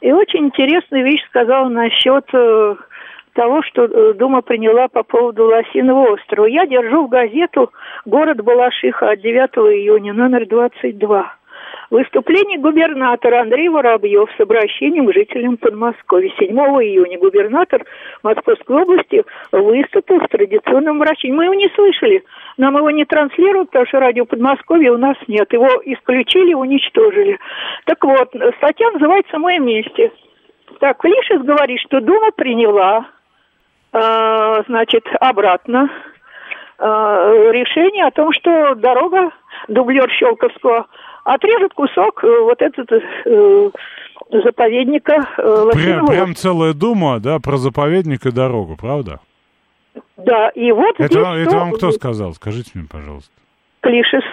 и очень интересную вещь сказал насчет э, того, что э, Дума приняла по поводу Лосиного острова. Я держу в газету «Город Балашиха» от 9 июня, номер 22. Выступление губернатора Андрей Воробьев с обращением к жителям Подмосковья. 7 июня губернатор Московской области выступил с традиционным обращением. Мы его не слышали. Нам его не транслируют, потому что радио Подмосковья у нас нет. Его исключили, уничтожили. Так вот, статья называется «Мы вместе». Так, Лишес говорит, что Дума приняла Э, значит, обратно э, решение о том, что дорога, дублер Щелковского, отрежет кусок э, вот этот заповедника прям, прям целая дума, да, про заповедник и дорогу, правда? Да, и вот это, здесь... Вам, это вам кто сказал? Скажите мне, пожалуйста. Клишес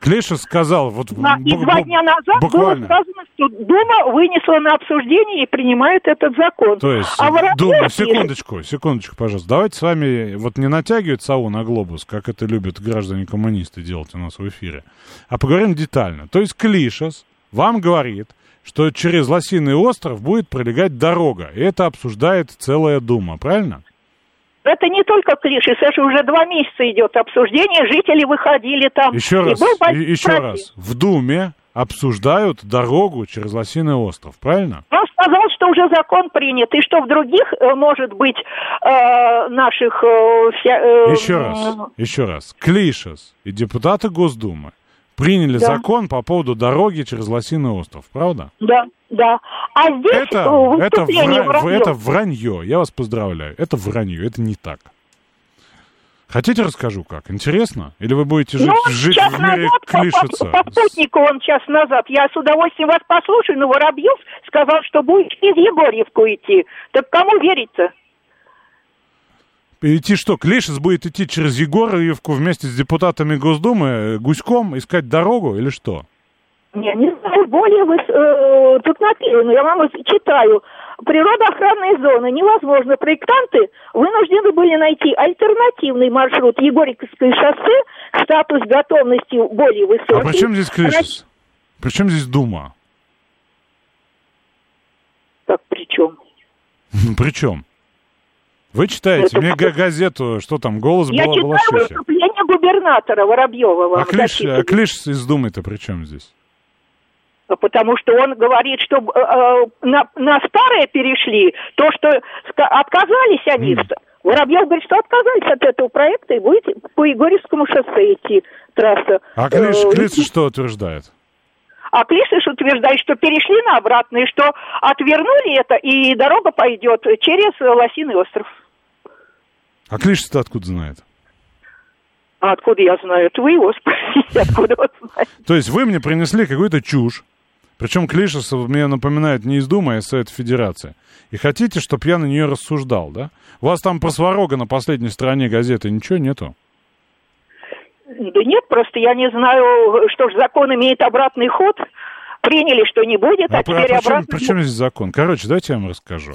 Клеша сказал, вот на, и два дня назад буквально. было сказано, что Дума вынесла на обсуждение и принимает этот закон. То есть, а Дума, секундочку, секундочку, пожалуйста. Давайте с вами вот не натягивать сову на глобус, как это любят граждане-коммунисты делать у нас в эфире, а поговорим детально. То есть Клишес вам говорит, что через Лосиный остров будет пролегать дорога, и это обсуждает целая Дума, правильно? Это не только клиши, это уже два месяца идет обсуждение, жители выходили там. Еще раз, еще раз. В Думе обсуждают дорогу через Лосиный остров, правильно? Он сказал, что уже закон принят, и что в других, э, может быть, э, наших... э, вся- э, Еще раз, еще раз. Клишес и депутаты Госдумы приняли Да. закон по поводу дороги через Лосиный остров, правда? Да, да. А здесь Это, это, вра- Воробьева. это вранье. Я вас поздравляю. Это вранье. Это не так. Хотите расскажу как? Интересно? Или вы будете жить, Ну, жить в мире назад, клишица? по- по спутнику он час назад. Я с удовольствием вас послушаю, но Воробьев сказал, что будет из Егорьевку идти. Так кому верить-то? Идти что, Клишес будет идти через Егоровку вместе с депутатами Госдумы э, гуськом искать дорогу или что? Не, не знаю, более вы, э, тут написано, я вам читаю. Природоохранные зоны невозможно. Проектанты вынуждены были найти альтернативный маршрут Егорьевское шоссе, статус готовности более высокий. А при чем здесь Клишес? При чем здесь Дума? Так, при чем? При чем? Вы читаете Это мне газету, что там, голос Я была читаю выступление губернатора Воробьева А Клиш, а Клиш из Думы-то при чем здесь? Потому что он говорит, что э, э, на, на старое перешли, то, что отказались они. Мгм. Воробьев говорит, что отказались от этого проекта и будет по Егорьевскому шоссе идти трасса. А Клиш, Э, Клиш что утверждает? А Клишиш утверждает, что перешли на обратно, и что отвернули это, и дорога пойдет через Лосиный остров. А Клиш-то откуда знает? А откуда я знаю? Это вы его спросите, откуда он знает. То есть вы мне принесли какую-то чушь, причем Клишес мне напоминает не из Думы, а из Совета Федерации. И хотите, чтобы я на нее рассуждал, да? У вас там про Сварога на последней стороне газеты ничего нету? Да нет, просто я не знаю, что ж закон имеет обратный ход. Приняли, что не будет, а, А, а теперь чем, обратно. при чем здесь закон? Короче, давайте я вам расскажу.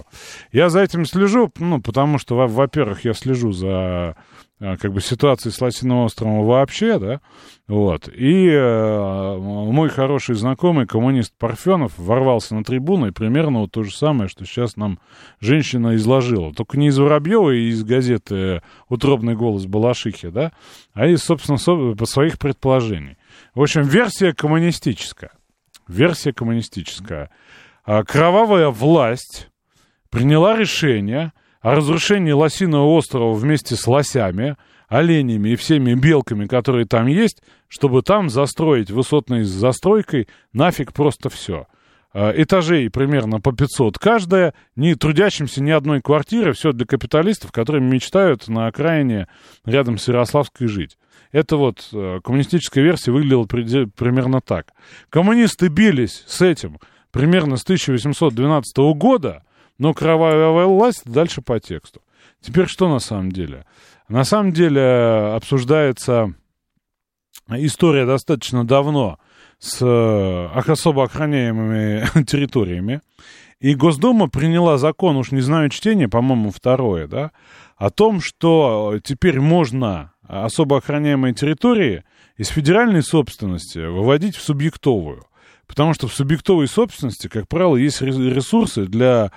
Я за этим слежу, ну, потому что, во- во-первых, я слежу за а, как бы ситуацией с Лосиным островом вообще, да, вот. И э, мой хороший знакомый, коммунист Парфенов, ворвался на трибуну, и примерно вот то же самое, что сейчас нам женщина изложила. Только не из Воробьева и из газеты «Утробный голос Балашихи», да, а из, собственно, со- своих предположений. В общем, версия коммунистическая. Версия коммунистическая. А, Кровавая власть приняла решение о разрушении Лосиного острова вместе с лосями, оленями и всеми белками, которые там есть, чтобы там застроить высотной застройкой нафиг просто все. Этажей примерно по 500 каждая, не трудящимся ни одной квартиры, все для капиталистов, которые мечтают на окраине рядом с Ярославской жить. Это вот э, коммунистическая версия выглядела примерно так. Коммунисты бились с этим примерно с 1812 года, но кровавая власть дальше по тексту. Теперь что на самом деле? На самом деле э, обсуждается история достаточно давно с э, особо охраняемыми территориями. И Госдума приняла закон, уж не знаю чтение, по-моему, второе, да, о том, что теперь можно особо охраняемые территории из федеральной собственности выводить в субъектовую. Потому что в субъектовой собственности, как правило, есть ре- ресурсы для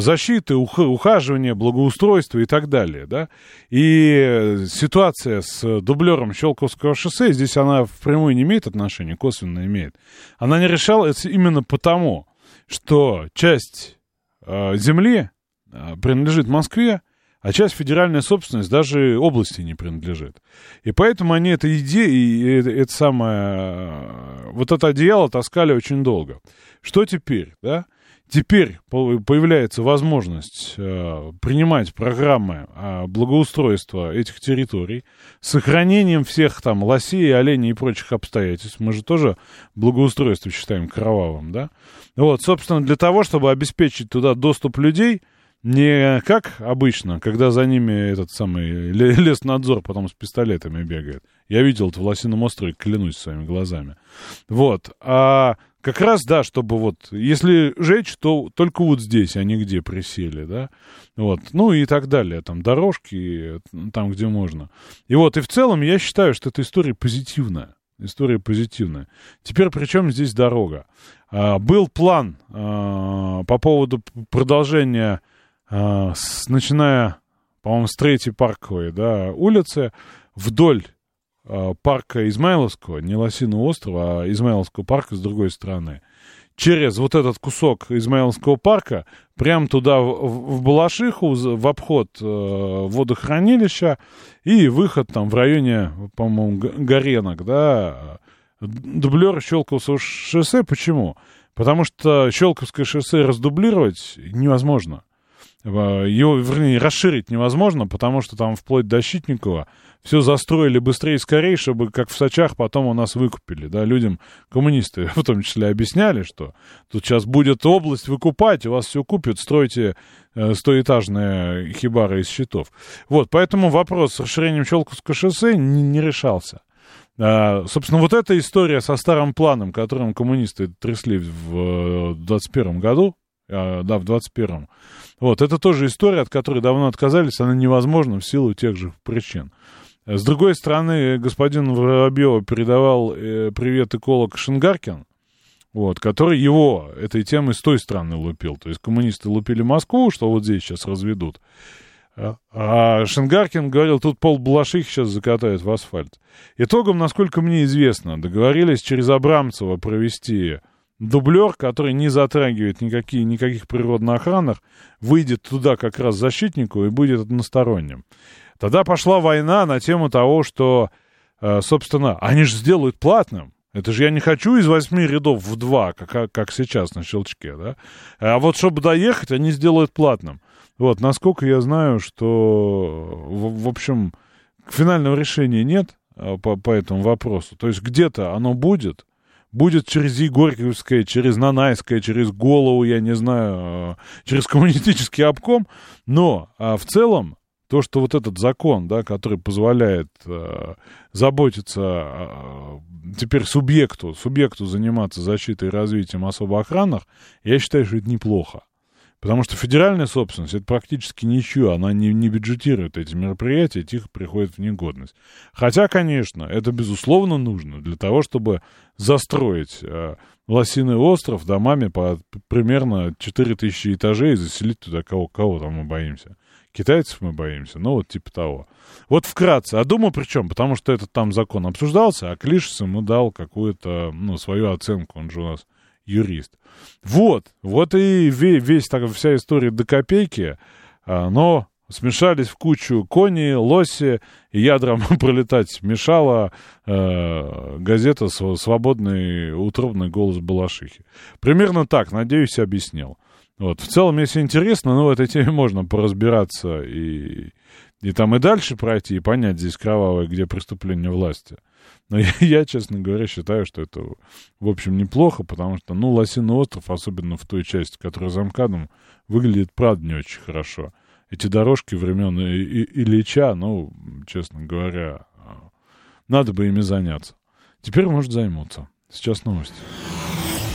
защиты, ух- ухаживания, благоустройства и так далее, да. И э, ситуация с дублером Щелковского шоссе, здесь она впрямую не имеет отношения, косвенно имеет. Она не решалась именно потому, что часть э, земли э, принадлежит Москве, а часть федеральной собственности даже области не принадлежит. И поэтому они это идея, и это, это самое, э, вот это одеяло таскали очень долго. Что теперь, да? Теперь по- появляется возможность э, принимать программы э, благоустройства этих территорий с сохранением всех там лосей, оленей и прочих обстоятельств. Мы же тоже благоустройство считаем кровавым, да? Вот, собственно, для того, чтобы обеспечить туда доступ людей, не как обычно, когда за ними этот самый ле- леснадзор потом с пистолетами бегает. Я видел это в Лосином острове, клянусь своими глазами. Вот. А как раз, да, чтобы вот, если жечь, то только вот здесь, а не где присели, да. Вот. Ну и так далее. Там дорожки, там, где можно. И вот, и в целом я считаю, что эта история позитивная. История позитивная. Теперь при чем здесь дорога? А, был план а, по поводу продолжения, а, с- начиная, по-моему, с третьей парковой да, улицы, вдоль парка Измайловского, не Лосиного острова, а Измайловского парка с другой стороны, через вот этот кусок Измайловского парка, прямо туда, в, в Балашиху, в обход э, водохранилища и выход там в районе, по-моему, Горенок, да, дублер Щелковского шоссе. Почему? Потому что Щелковское шоссе раздублировать невозможно. Его, вернее, расширить невозможно, потому что там вплоть до Щитникова все застроили быстрее и скорее, чтобы, как в Сочах, потом у нас выкупили. Да, людям коммунисты в том числе объясняли, что тут сейчас будет область выкупать, у вас все купят, стройте э, стоэтажные хибары из щитов. Вот, поэтому вопрос с расширением Щелковского шоссе не, не решался. А, собственно, вот эта история со старым планом, которым коммунисты трясли в 21 году, а, да, в 21-м, вот, это тоже история, от которой давно отказались, она невозможна в силу тех же причин. С другой стороны, господин Воробьева передавал э, привет эколог Шингаркин, вот, который его этой темой с той стороны лупил. То есть коммунисты лупили Москву, что вот здесь сейчас разведут. А, а Шенгаркин говорил, тут пол Балашихи сейчас закатают в асфальт. Итогом, насколько мне известно, договорились через Абрамцева провести дублер, который не затрагивает никакие, никаких природно-охранных, выйдет туда как раз защитнику и будет односторонним. Тогда пошла война на тему того, что, э, собственно, они же сделают платным. Это же я не хочу из восьми рядов в два, как, как сейчас на щелчке, да? А вот чтобы доехать, они сделают платным. Вот, насколько я знаю, что, в, в общем, финального решения нет а, по, по этому вопросу. То есть где-то оно будет, будет через Егорьевское, через Нанайское, через голову, я не знаю, а, через коммунистический обком, но а в целом то, что вот этот закон, да, который позволяет э, заботиться э, теперь субъекту, субъекту заниматься защитой и развитием особо охранных, я считаю, что это неплохо. Потому что федеральная собственность это практически ничего, она не, не бюджетирует эти мероприятия, тихо приходит в негодность. Хотя, конечно, это безусловно нужно для того, чтобы застроить э, Лосиный остров домами по примерно 4000 этажей и заселить туда кого, кого там мы боимся. Китайцев мы боимся, ну вот типа того. Вот вкратце. А думаю, причем, потому что этот там закон обсуждался, а Клишес ему дал какую-то, ну, свою оценку, он же у нас юрист. Вот, вот и весь, весь так, вся история до копейки, а, но смешались в кучу кони, лоси, и ядрам пролетать мешала э, газета «Свободный утробный голос Балашихи». Примерно так, надеюсь, объяснил. Вот. В целом, если интересно, ну, в этой теме можно поразбираться и, и там и дальше пройти, и понять здесь кровавое, где преступление власти. Но я, я, честно говоря, считаю, что это, в общем, неплохо, потому что, ну, Лосиный остров, особенно в той части, которая за МКАДом, выглядит, правда, не очень хорошо. Эти дорожки времен и, и, Ильича, ну, честно говоря, надо бы ими заняться. Теперь, может, займутся. Сейчас новости.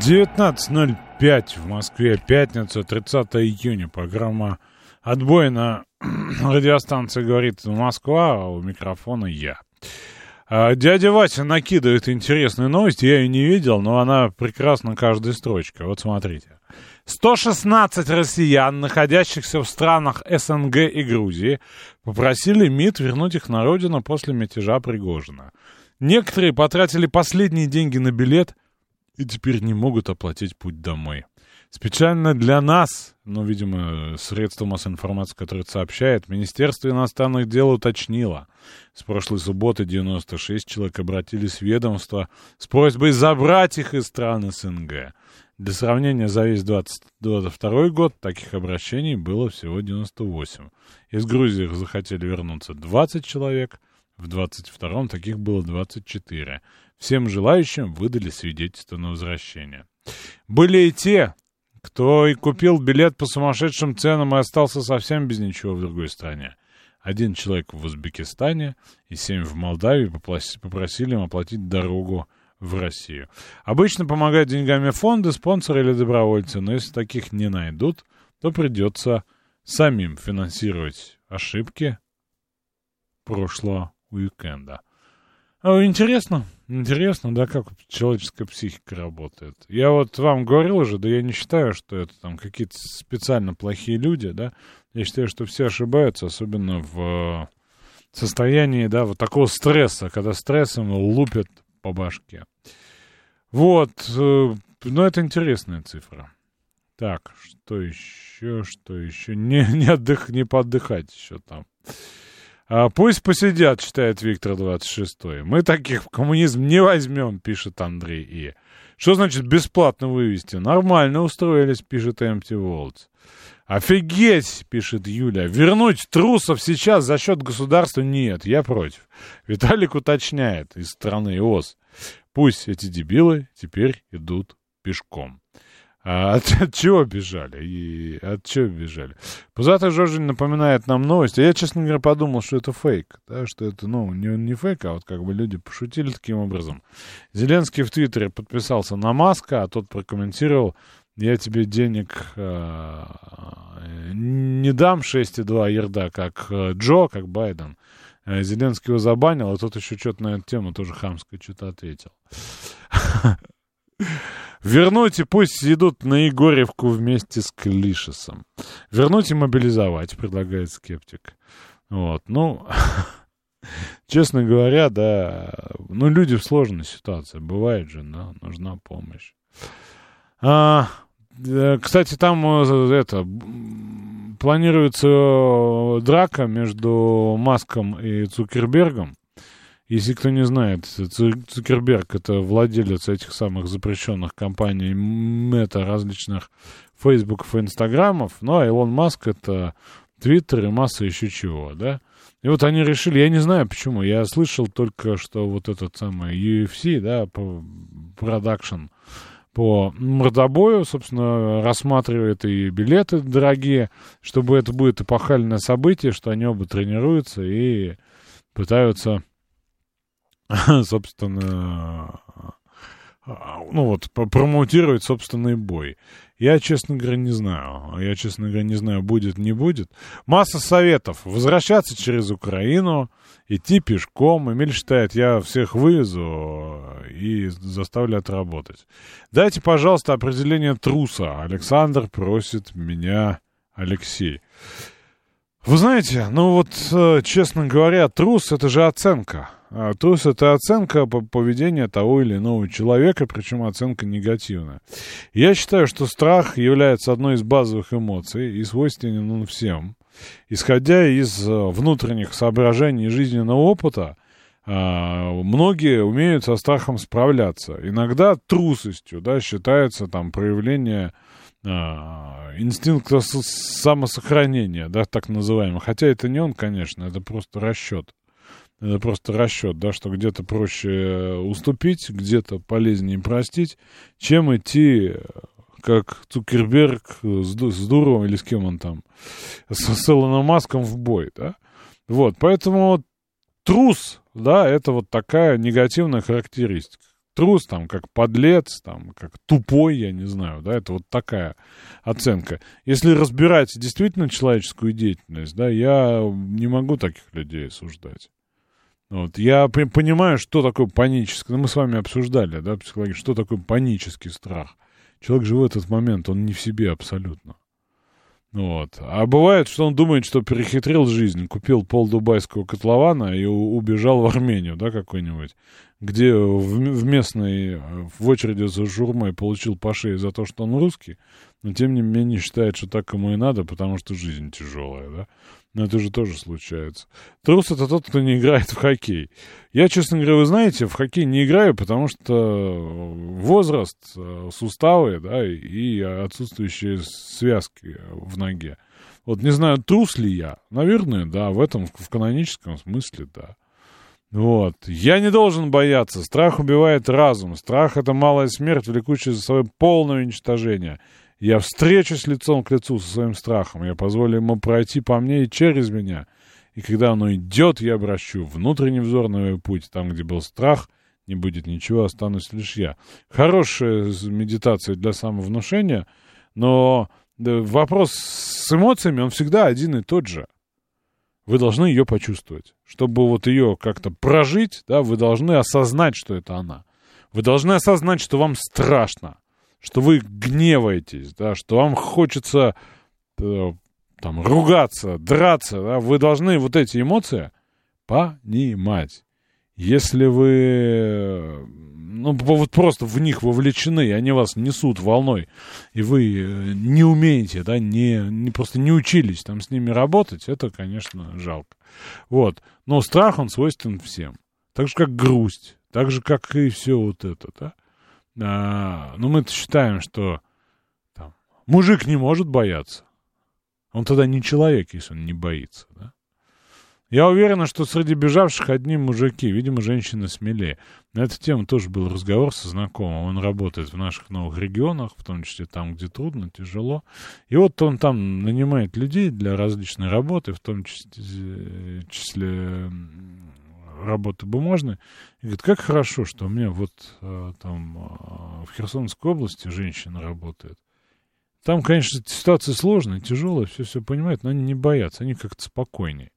19.05 в Москве, пятница, 30 июня. Программа «Отбой» на радиостанции говорит Москва, а у микрофона я. А, дядя Вася накидывает интересную новость, я ее не видел, но она прекрасна каждой строчкой. Вот смотрите. 116 россиян, находящихся в странах СНГ и Грузии, попросили МИД вернуть их на родину после мятежа Пригожина. Некоторые потратили последние деньги на билет – и теперь не могут оплатить путь домой. Специально для нас, ну, видимо, средство массовой информации, которое сообщает, Министерство иностранных дел уточнило. С прошлой субботы 96 человек обратились в ведомство с просьбой забрать их из стран СНГ. Для сравнения, за весь 2022 год таких обращений было всего 98. Из Грузии захотели вернуться 20 человек, в 22-м таких было 24. Всем желающим выдали свидетельство на возвращение. Были и те, кто и купил билет по сумасшедшим ценам и остался совсем без ничего в другой стране. один человек в Узбекистане и семь в Молдавии попросили им оплатить дорогу в Россию. Обычно помогают деньгами фонды, спонсоры или добровольцы, но если таких не найдут, то придется самим финансировать ошибки прошлого уикенда. А, интересно, интересно, да, как человеческая психика работает. Я вот вам говорил уже, да я не считаю, что это там какие-то специально плохие люди, да. Я считаю, что все ошибаются, особенно в состоянии, да, вот такого стресса, когда стрессом лупят по башке. Вот, э, ну это интересная цифра. Так, что еще, что еще? Не, не, отдых, не поотдыхать еще там. А, пусть посидят, читает Виктор 26. Мы таких в коммунизм не возьмем, пишет Андрей И. Что значит бесплатно вывести? Нормально устроились, пишет Empty Worlds. Офигеть, пишет Юля. Вернуть трусов сейчас за счет государства нет, я против. Виталик уточняет из страны ОС. Пусть эти дебилы теперь идут пешком. А от, от чего бежали? И от чего бежали? Позавтра Жоржин напоминает нам новости. Я, честно говоря, подумал, что это фейк. Да, что это, ну, не, не фейк, а вот как бы люди пошутили таким образом. Зеленский в Твиттере подписался на Маска, а тот прокомментировал, я тебе денег э, не дам 6,2 ерда, как э, Джо, как Байден. Э, Зеленский его забанил, а тот еще что-то на эту тему тоже хамское что-то ответил. Вернуть и пусть идут на Егоревку вместе с Клишесом. Вернуть и мобилизовать, предлагает скептик. Вот, ну, честно говоря, да, ну, люди в сложной ситуации, бывает же, да, нужна помощь. А, кстати, там э, это планируется драка между Маском и Цукербергом. Если кто не знает, Цукерберг это владелец этих самых запрещенных компаний мета различных Фейсбуков и Инстаграмов, ну а Илон Маск это Твиттер и масса еще чего, да? И вот они решили, я не знаю почему, я слышал только, что вот этот самый UFC, да, продакшн по мордобою, собственно, рассматривает и билеты дорогие, чтобы это будет эпохальное событие, что они оба тренируются и пытаются собственно, ну вот, промоутировать собственный бой. Я, честно говоря, не знаю. Я, честно говоря, не знаю, будет, не будет. Масса советов. Возвращаться через Украину, идти пешком. Эмиль считает, я всех вывезу и заставлю отработать. Дайте, пожалуйста, определение труса. Александр просит меня Алексей. Вы знаете, ну вот, э, честно говоря, трус — это же оценка. А, трус — это оценка поведения того или иного человека, причем оценка негативная. Я считаю, что страх является одной из базовых эмоций и свойственен он всем. Исходя из э, внутренних соображений жизненного опыта, а, многие умеют со страхом справляться. Иногда трусостью да, считается там проявление а, инстинкта самосохранения, да, так называемый. Хотя это не он, конечно, это просто расчет. Это просто расчет, да, что где-то проще э, уступить, где-то полезнее простить, чем идти э, как Цукерберг с, с Дуровым или с кем он там, с, с Маском в бой, да. Вот, поэтому трус, да, это вот такая негативная характеристика. Трус, там, как подлец, там, как тупой, я не знаю, да, это вот такая оценка. Если разбирать действительно человеческую деятельность, да, я не могу таких людей осуждать. Вот. Я понимаю, что такое панический, ну, мы с вами обсуждали, да, психология, что такое панический страх. Человек же в этот момент, он не в себе абсолютно. Вот. А бывает, что он думает, что перехитрил жизнь, купил пол дубайского котлована и убежал в Армению, да, какой-нибудь, где в, местной, в очереди за журмой получил по шее за то, что он русский, но тем не менее считает, что так ему и надо, потому что жизнь тяжелая, да. Но это же тоже случается. Трус — это тот, кто не играет в хоккей. Я, честно говоря, вы знаете, в хоккей не играю, потому что возраст, э, суставы, да, и отсутствующие связки в ноге. Вот не знаю, трус ли я. Наверное, да, в этом, в каноническом смысле, да. Вот. Я не должен бояться. Страх убивает разум. Страх — это малая смерть, влекущая за собой полное уничтожение. Я встречусь лицом к лицу со своим страхом. Я позволю ему пройти по мне и через меня. И когда оно идет, я обращу внутренний взор на мой путь. Там, где был страх, не будет ничего, останусь лишь я. Хорошая медитация для самовнушения, но вопрос с эмоциями, он всегда один и тот же. Вы должны ее почувствовать. Чтобы вот ее как-то прожить, да, вы должны осознать, что это она. Вы должны осознать, что вам страшно, что вы гневаетесь, да, что вам хочется э, там, ругаться, драться. Да, вы должны вот эти эмоции понимать. Если вы ну, вот просто в них вовлечены, и они вас несут волной, и вы э, не умеете, да, не, не просто не учились там с ними работать, это, конечно, жалко. Вот. Но страх, он свойственен всем. Так же, как грусть, так же, как и все вот это, да. А, но мы считаем, что там, мужик не может бояться. Он тогда не человек, если он не боится, да. Я уверен, что среди бежавших одни мужики, видимо, женщины смелее. На эту тему тоже был разговор со знакомым. Он работает в наших новых регионах, в том числе там, где трудно, тяжело. И вот он там нанимает людей для различной работы, в том числе, числе работы бумажной. И говорит, как хорошо, что у меня вот э, там э, в Херсонской области женщина работает. Там, конечно, ситуация сложная, тяжелая, все-все понимают, но они не боятся, они как-то спокойнее.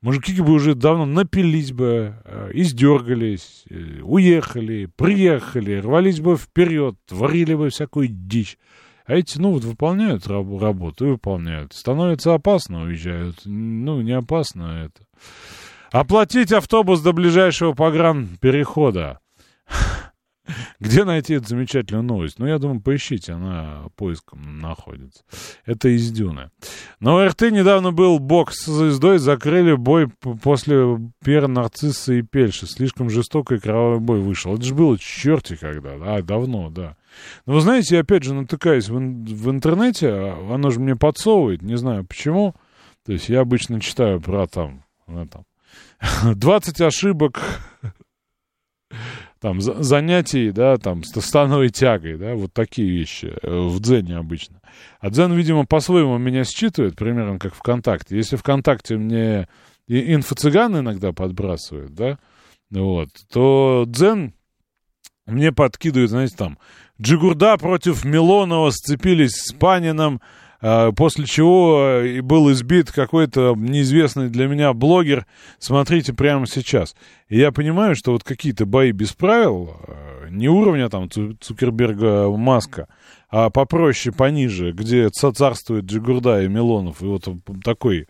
Мужики бы уже давно напились бы, э, издергались, уехали, приехали, рвались бы вперед, творили бы всякую дичь. А эти, ну, вот выполняют раб- работу и выполняют. Становится опасно, уезжают. Ну, не опасно это. Оплатить автобус до ближайшего погран перехода. Где найти эту замечательную новость? Ну, я думаю, поищите, она поиском находится. Это из Дюны. На РТ недавно был бокс с звездой, закрыли бой после Пьера Нарцисса и Пельши. Слишком жестокий кровавый бой вышел. Это же было черти когда, да, давно, да. Но вы знаете, я опять же натыкаюсь в, в интернете, а оно же мне подсовывает, не знаю почему. То есть я обычно читаю про там, ну, там 20 ошибок там, занятий, да, там, становой тягой, да, вот такие вещи э, в Дзене обычно. А Дзен, видимо, по-своему меня считывает, примерно как ВКонтакте. Если ВКонтакте мне инфо-цыган иногда подбрасывают, да, вот, то Дзен мне подкидывает, знаете, там, Джигурда против Милонова сцепились с Панином, после чего э, был избит какой-то неизвестный для меня блогер. Смотрите прямо сейчас. И я понимаю, что вот какие-то бои без правил, э, не уровня там Цукерберга Маска, а попроще, пониже, где царствует Джигурда и Милонов, и вот такой,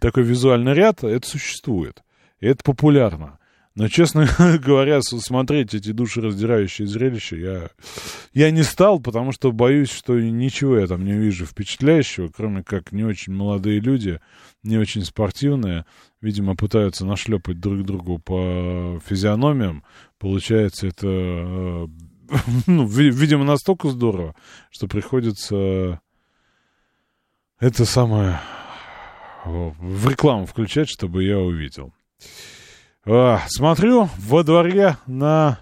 такой визуальный ряд, это существует. И это популярно. Но, честно говоря, смотреть эти душераздирающие зрелища я, я не стал, потому что боюсь, что ничего я там не вижу впечатляющего, кроме как не очень молодые люди, не очень спортивные, видимо, пытаются нашлепать друг другу по физиономиям. Получается, это, э, ну, видимо, настолько здорово, что приходится это самое в рекламу включать, чтобы я увидел. А, смотрю во дворе на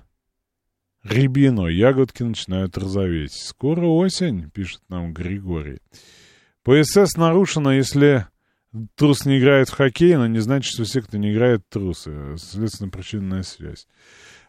рябину. Ягодки начинают розоветь. Скоро осень, пишет нам Григорий. ПСС нарушено, если трус не играет в хоккей, но не значит, что все, кто не играет, трусы. Следственно, причинная связь.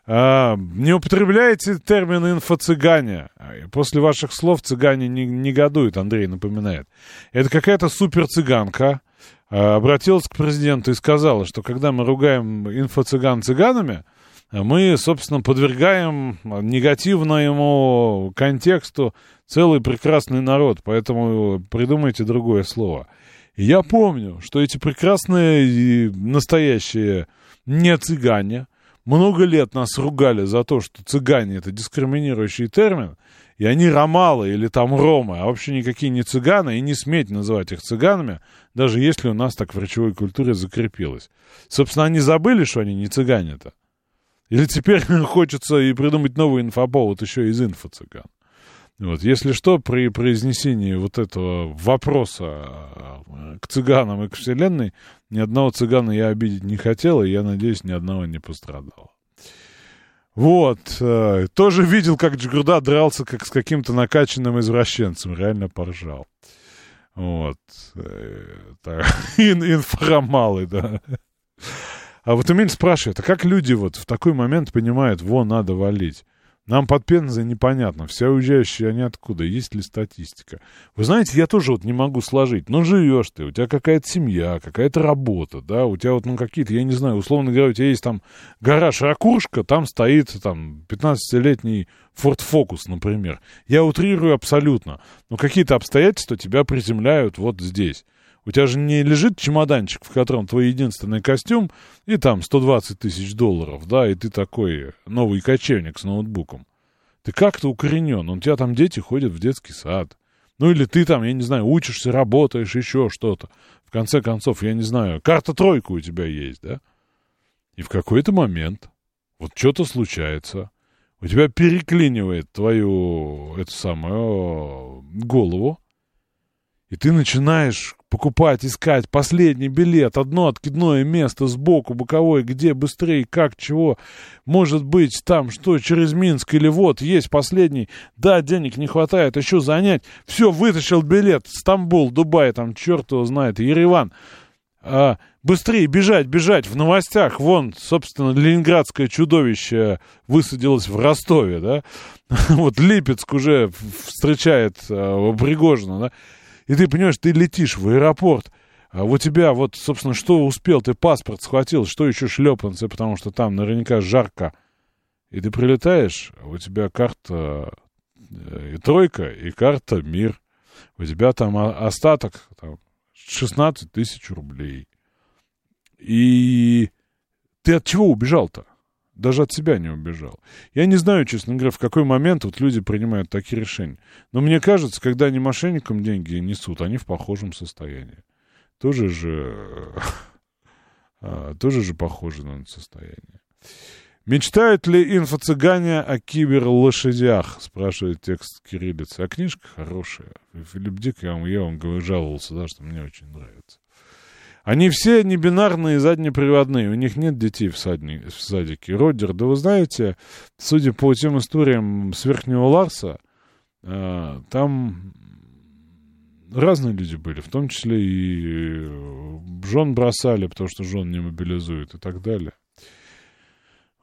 А, не употребляйте термин инфо-цыгане. После ваших слов цыгане не негодуют, Андрей напоминает. Это какая-то супер-цыганка, обратилась к президенту и сказала, что когда мы ругаем инфо-цыган цыганами, мы, собственно, подвергаем негативному контексту целый прекрасный народ, поэтому придумайте другое слово. Я помню, что эти прекрасные настоящие не цыгане много лет нас ругали за то, что цыгане это дискриминирующий термин, и они ромалы или там ромы, а вообще никакие не цыганы, и не сметь называть их цыганами, даже если у нас так в речевой культуре закрепилось. Собственно, они забыли, что они не цыгане-то. Или теперь хочется и придумать новый инфоповод еще из инфо-цыган. Вот, если что, при произнесении вот этого вопроса э, к цыганам и к Вселенной, ни одного цыгана я обидеть не хотел, и я надеюсь, ни одного не пострадал. Вот. Э, тоже видел, как Джигурда дрался как с каким-то накачанным извращенцем. Реально поржал. Вот. Э, ин, информалы, да. А вот Эмиль спрашивает, а как люди вот в такой момент понимают, во, надо валить? Нам под Пензой непонятно, все уезжающие они откуда, есть ли статистика. Вы знаете, я тоже вот не могу сложить, но живешь ты, у тебя какая-то семья, какая-то работа, да, у тебя вот, ну, какие-то, я не знаю, условно говоря, у тебя есть там гараж Ракушка, там стоит там 15-летний Ford Focus, например. Я утрирую абсолютно, но какие-то обстоятельства тебя приземляют вот здесь. У тебя же не лежит чемоданчик, в котором твой единственный костюм, и там 120 тысяч долларов, да, и ты такой новый кочевник с ноутбуком. Ты как-то укоренен, у тебя там дети ходят в детский сад. Ну или ты там, я не знаю, учишься, работаешь, еще что-то. В конце концов, я не знаю, карта-тройка у тебя есть, да? И в какой-то момент вот что-то случается, у тебя переклинивает твою, эту самую голову, и ты начинаешь покупать, искать последний билет, одно откидное место сбоку, боковой, где быстрее, как, чего. Может быть, там что, через Минск или вот, есть последний. Да, денег не хватает, еще занять. Все, вытащил билет. Стамбул, Дубай, там, черт его знает, Ереван. А, быстрее бежать, бежать. В новостях, вон, собственно, ленинградское чудовище высадилось в Ростове, да. Вот Липецк уже встречает а, Пригожина, да и ты понимаешь, ты летишь в аэропорт, а у тебя вот, собственно, что успел, ты паспорт схватил, что еще шлепанцы, потому что там наверняка жарко. И ты прилетаешь, а у тебя карта э, и тройка, и карта мир. У тебя там остаток там, 16 тысяч рублей. И ты от чего убежал-то? Даже от себя не убежал. Я не знаю, честно говоря, в какой момент вот люди принимают такие решения. Но мне кажется, когда они мошенникам деньги несут, они в похожем состоянии. Тоже же, а, тоже же похоже на состояние. Мечтают ли инфо-цыгане о киберлошадях? Спрашивает текст кириллицы. А книжка хорошая. Филипп Дик, я вам, я вам жаловался, да, что мне очень нравится. Они все не бинарные, заднеприводные. У них нет детей в, садни, в садике. Родер, да вы знаете, судя по тем историям с Верхнего Ларса, э, там разные люди были, в том числе и жен бросали, потому что жен не мобилизуют и так далее.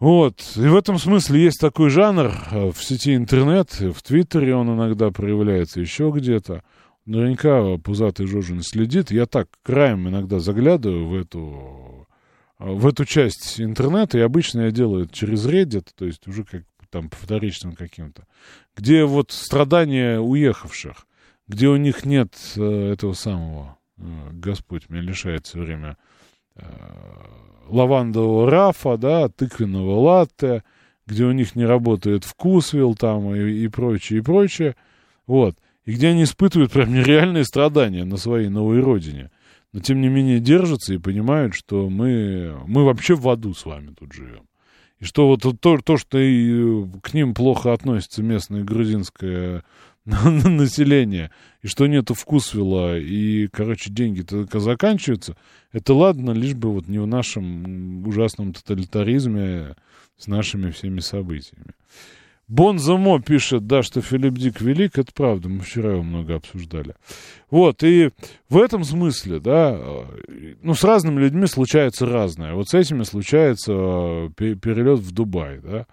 Вот. И в этом смысле есть такой жанр э, в сети интернет, в Твиттере он иногда проявляется, еще где-то наверняка пузатый Жожин следит. Я так краем иногда заглядываю в эту, в эту часть интернета, и обычно я делаю это через Reddit, то есть уже как там по вторичным каким-то, где вот страдания уехавших, где у них нет э, этого самого, э, Господь меня лишает все время, э, лавандового рафа, да, тыквенного латте, где у них не работает вкусвилл там и, и прочее, и прочее. Вот и где они испытывают прям нереальные страдания на своей новой родине. Но тем не менее держатся и понимают, что мы, мы вообще в аду с вами тут живем. И что вот то, то что и к ним плохо относится местное грузинское население, и что нету вкусвилла, и, короче, деньги только заканчиваются, это ладно, лишь бы вот не в нашем ужасном тоталитаризме с нашими всеми событиями. Бонзамо пишет, да, что Филипп Дик велик, это правда, мы вчера его много обсуждали. Вот, и в этом смысле, да, ну, с разными людьми случается разное. Вот с этими случается э, перелет в Дубай, да,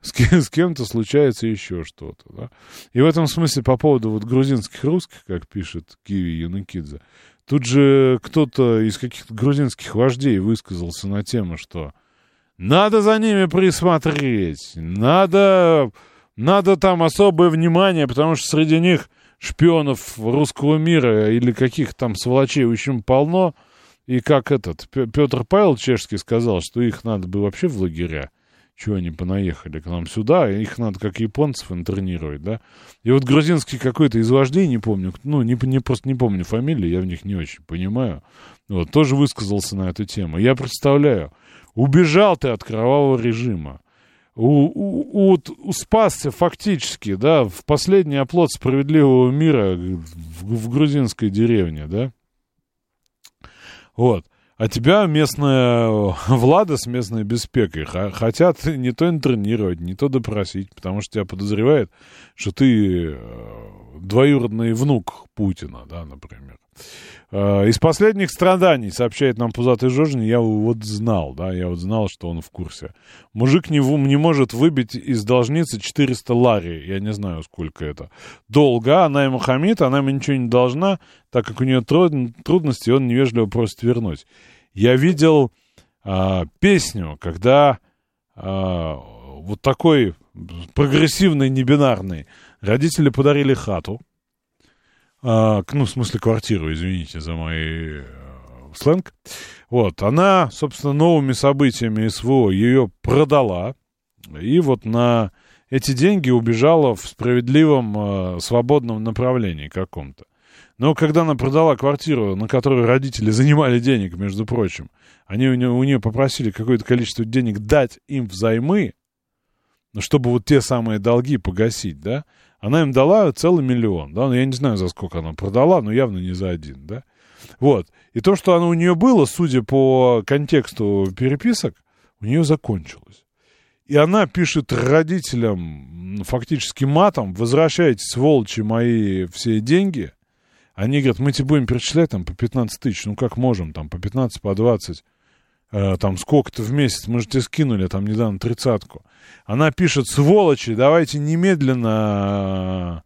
с, кем- с кем-то случается еще что-то, да. И в этом смысле по поводу вот грузинских русских, как пишет Киви Янакидзе, тут же кто-то из каких-то грузинских вождей высказался на тему, что надо за ними присмотреть. Надо, надо там особое внимание, потому что среди них шпионов русского мира или каких там сволочей очень полно. И как этот Петр Павел Чешский сказал, что их надо бы вообще в лагеря. Чего они понаехали к нам сюда, их надо как японцев интернировать, да? И вот грузинский какой-то из вождей, не помню, ну, не, не, просто не помню фамилии, я в них не очень понимаю, вот, тоже высказался на эту тему. Я представляю, Убежал ты от кровавого режима. У, у, у, у, спасся фактически, да, в последний оплот справедливого мира в, в грузинской деревне, да. Вот. А тебя местная влада с местной беспекой хотят не то интернировать, не то допросить, потому что тебя подозревают, что ты э, двоюродный внук Путина, да, например. Э, из последних страданий, сообщает нам Пузатый Жожин, я вот знал, да, я вот знал, что он в курсе. Мужик не, не может выбить из должницы 400 лари, я не знаю, сколько это. Долго, она ему хамит, она ему ничего не должна, так как у нее труд, трудности, он невежливо просит вернуть. Я видел а, песню, когда а, вот такой прогрессивный, небинарный, родители подарили хату, ну, в смысле квартиру, извините за мой э, сленг. Вот, она, собственно, новыми событиями СВО ее продала, и вот на эти деньги убежала в справедливом, э, свободном направлении каком-то. Но когда она продала квартиру, на которую родители занимали денег, между прочим, они у нее, у нее попросили какое-то количество денег дать им взаймы, чтобы вот те самые долги погасить, да, она им дала целый миллион, да, ну, я не знаю, за сколько она продала, но явно не за один, да. Вот. И то, что оно у нее было, судя по контексту переписок, у нее закончилось. И она пишет родителям фактически матом, возвращайте, сволочи, мои все деньги. Они говорят, мы тебе будем перечислять там по 15 тысяч, ну как можем, там по 15, по 20 э, там сколько-то в месяц, мы же тебе скинули там недавно тридцатку. Она пишет, сволочи, давайте немедленно,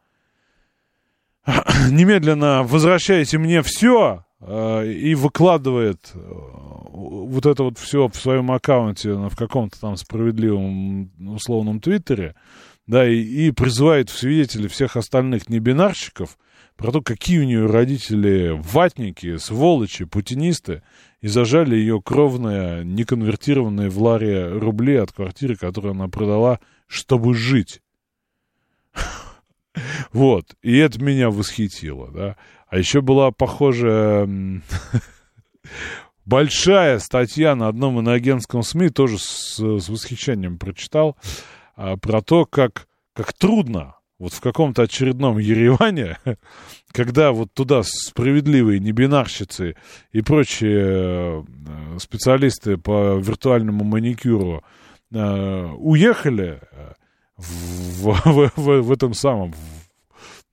немедленно возвращайте мне все, э, и выкладывает э, вот это вот все в своем аккаунте в каком-то там справедливом условном твиттере, да, и, и призывает в свидетели всех остальных небинарщиков про то, какие у нее родители ватники, сволочи, путинисты, и зажали ее кровные, неконвертированные в ларе рубли от квартиры, которую она продала, чтобы жить. Вот, и это меня восхитило, да. А еще была похожая большая статья на одном иноагентском СМИ, тоже с, с восхищением прочитал, а, про то, как, как трудно вот в каком-то очередном Ереване, когда вот туда справедливые небинарщицы и прочие э, специалисты по виртуальному маникюру э, уехали э, в, в, в, в этом самом,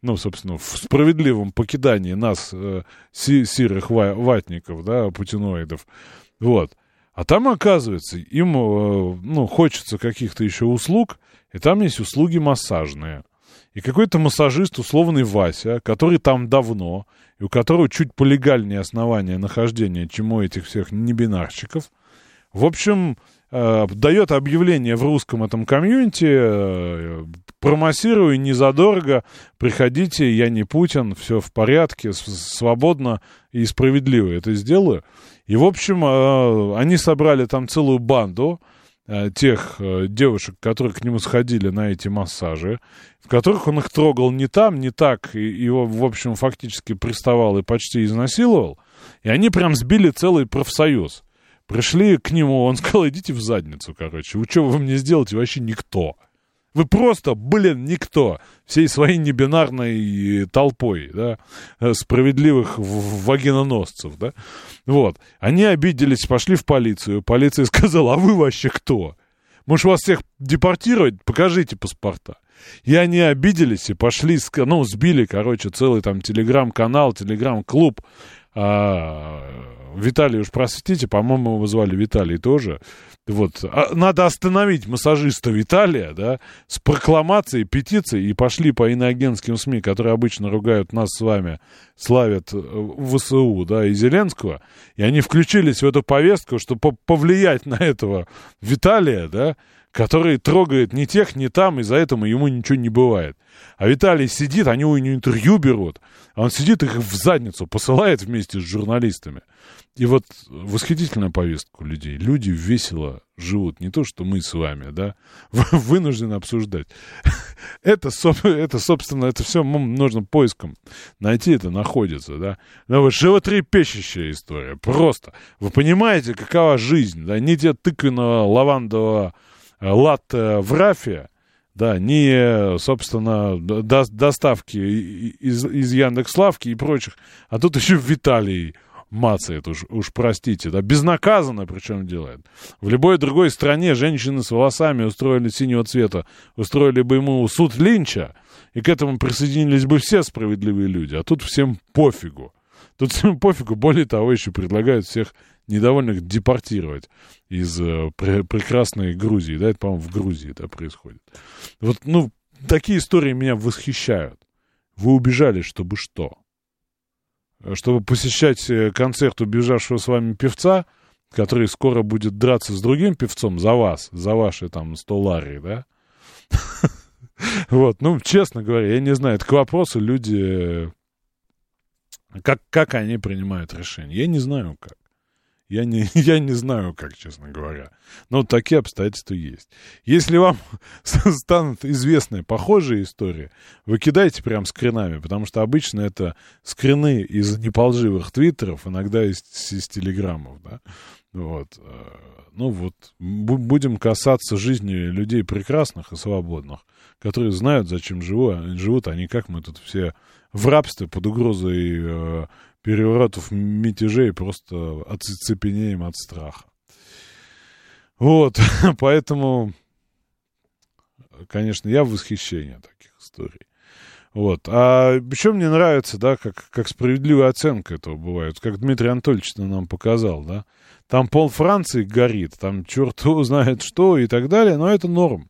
ну, собственно, в справедливом покидании нас, си, сирых ватников, да, путиноидов, вот. А там, оказывается, им, ну, хочется каких-то еще услуг, и там есть услуги массажные. И какой-то массажист, условный Вася, который там давно, и у которого чуть полегальнее основания нахождения, чем у этих всех небинарщиков, в общем, э, дает объявление в русском этом комьюнити, э, промассирую незадорого, приходите, я не Путин, все в порядке, свободно и справедливо это сделаю. И, в общем, э, они собрали там целую банду, тех э, девушек, которые к нему сходили на эти массажи, в которых он их трогал не там, не так, и его, в общем, фактически приставал и почти изнасиловал, и они прям сбили целый профсоюз. Пришли к нему, он сказал, идите в задницу, короче, вы что вы мне сделаете, вообще никто. Вы просто, блин, никто. Всей своей небинарной толпой, да, э, справедливых вагиноносцев, да. Вот. Они обиделись, пошли в полицию. Полиция сказала, а вы вообще кто? Может, вас всех депортировать? Покажите паспорта. И они обиделись и пошли, ну, сбили, короче, целый там телеграм-канал, телеграм-клуб. А, Виталий уж простите, по-моему, его звали Виталий тоже. Вот. А надо остановить массажиста Виталия, да, с прокламацией, петицией, и пошли по иноагентским СМИ, которые обычно ругают нас с вами, славят э, ВСУ, да, и Зеленского, и они включились в эту повестку, чтобы повлиять на этого Виталия, да, который трогает ни тех, ни там, и за это ему ничего не бывает. А Виталий сидит, они у него интервью берут, а он сидит их в задницу, посылает вместе с журналистами. И вот восхитительная повестка людей. Люди весело живут. Не то, что мы с вами, да, вынуждены обсуждать. Это, это собственно, это все нужно поиском найти, это находится, да. Но вот животрепещущая история, просто. Вы понимаете, какова жизнь, да, не те тыквенного лавандового э, латте в рафе, да, не, собственно, до, доставки из, из Яндекс.Лавки и прочих, а тут еще Виталий мацает, уж, уж простите, да, безнаказанно причем делает. В любой другой стране женщины с волосами устроили синего цвета, устроили бы ему суд линча, и к этому присоединились бы все справедливые люди, а тут всем пофигу. Тут всем пофигу, более того, еще предлагают всех недовольных депортировать из э, пр- прекрасной Грузии, да, это, по-моему, в Грузии это происходит. Вот, ну, такие истории меня восхищают. Вы убежали, чтобы что? Чтобы посещать э, концерт убежавшего с вами певца, который скоро будет драться с другим певцом за вас, за ваши там 100 ларий, да? Вот, ну, честно говоря, я не знаю, это к вопросу люди, как, как они принимают решения. Я не знаю, как. Я не, я не знаю, как, честно говоря. Но такие обстоятельства есть. Если вам станут известны похожие истории, вы кидайте прям скринами, потому что обычно это скрины из неполживых твиттеров, иногда из, из телеграммов, да. Вот. Ну вот, будем касаться жизни людей прекрасных и свободных, которые знают, зачем живут, живут, а не как мы тут все в рабстве под угрозой переворотов, мятежей, просто оцепенеем от страха. Вот, поэтому, конечно, я в восхищении таких историй. Вот. А еще мне нравится, да, как, как справедливая оценка этого бывает, как Дмитрий Анатольевич нам показал, да. Там пол Франции горит, там черт знает что и так далее, но это норм.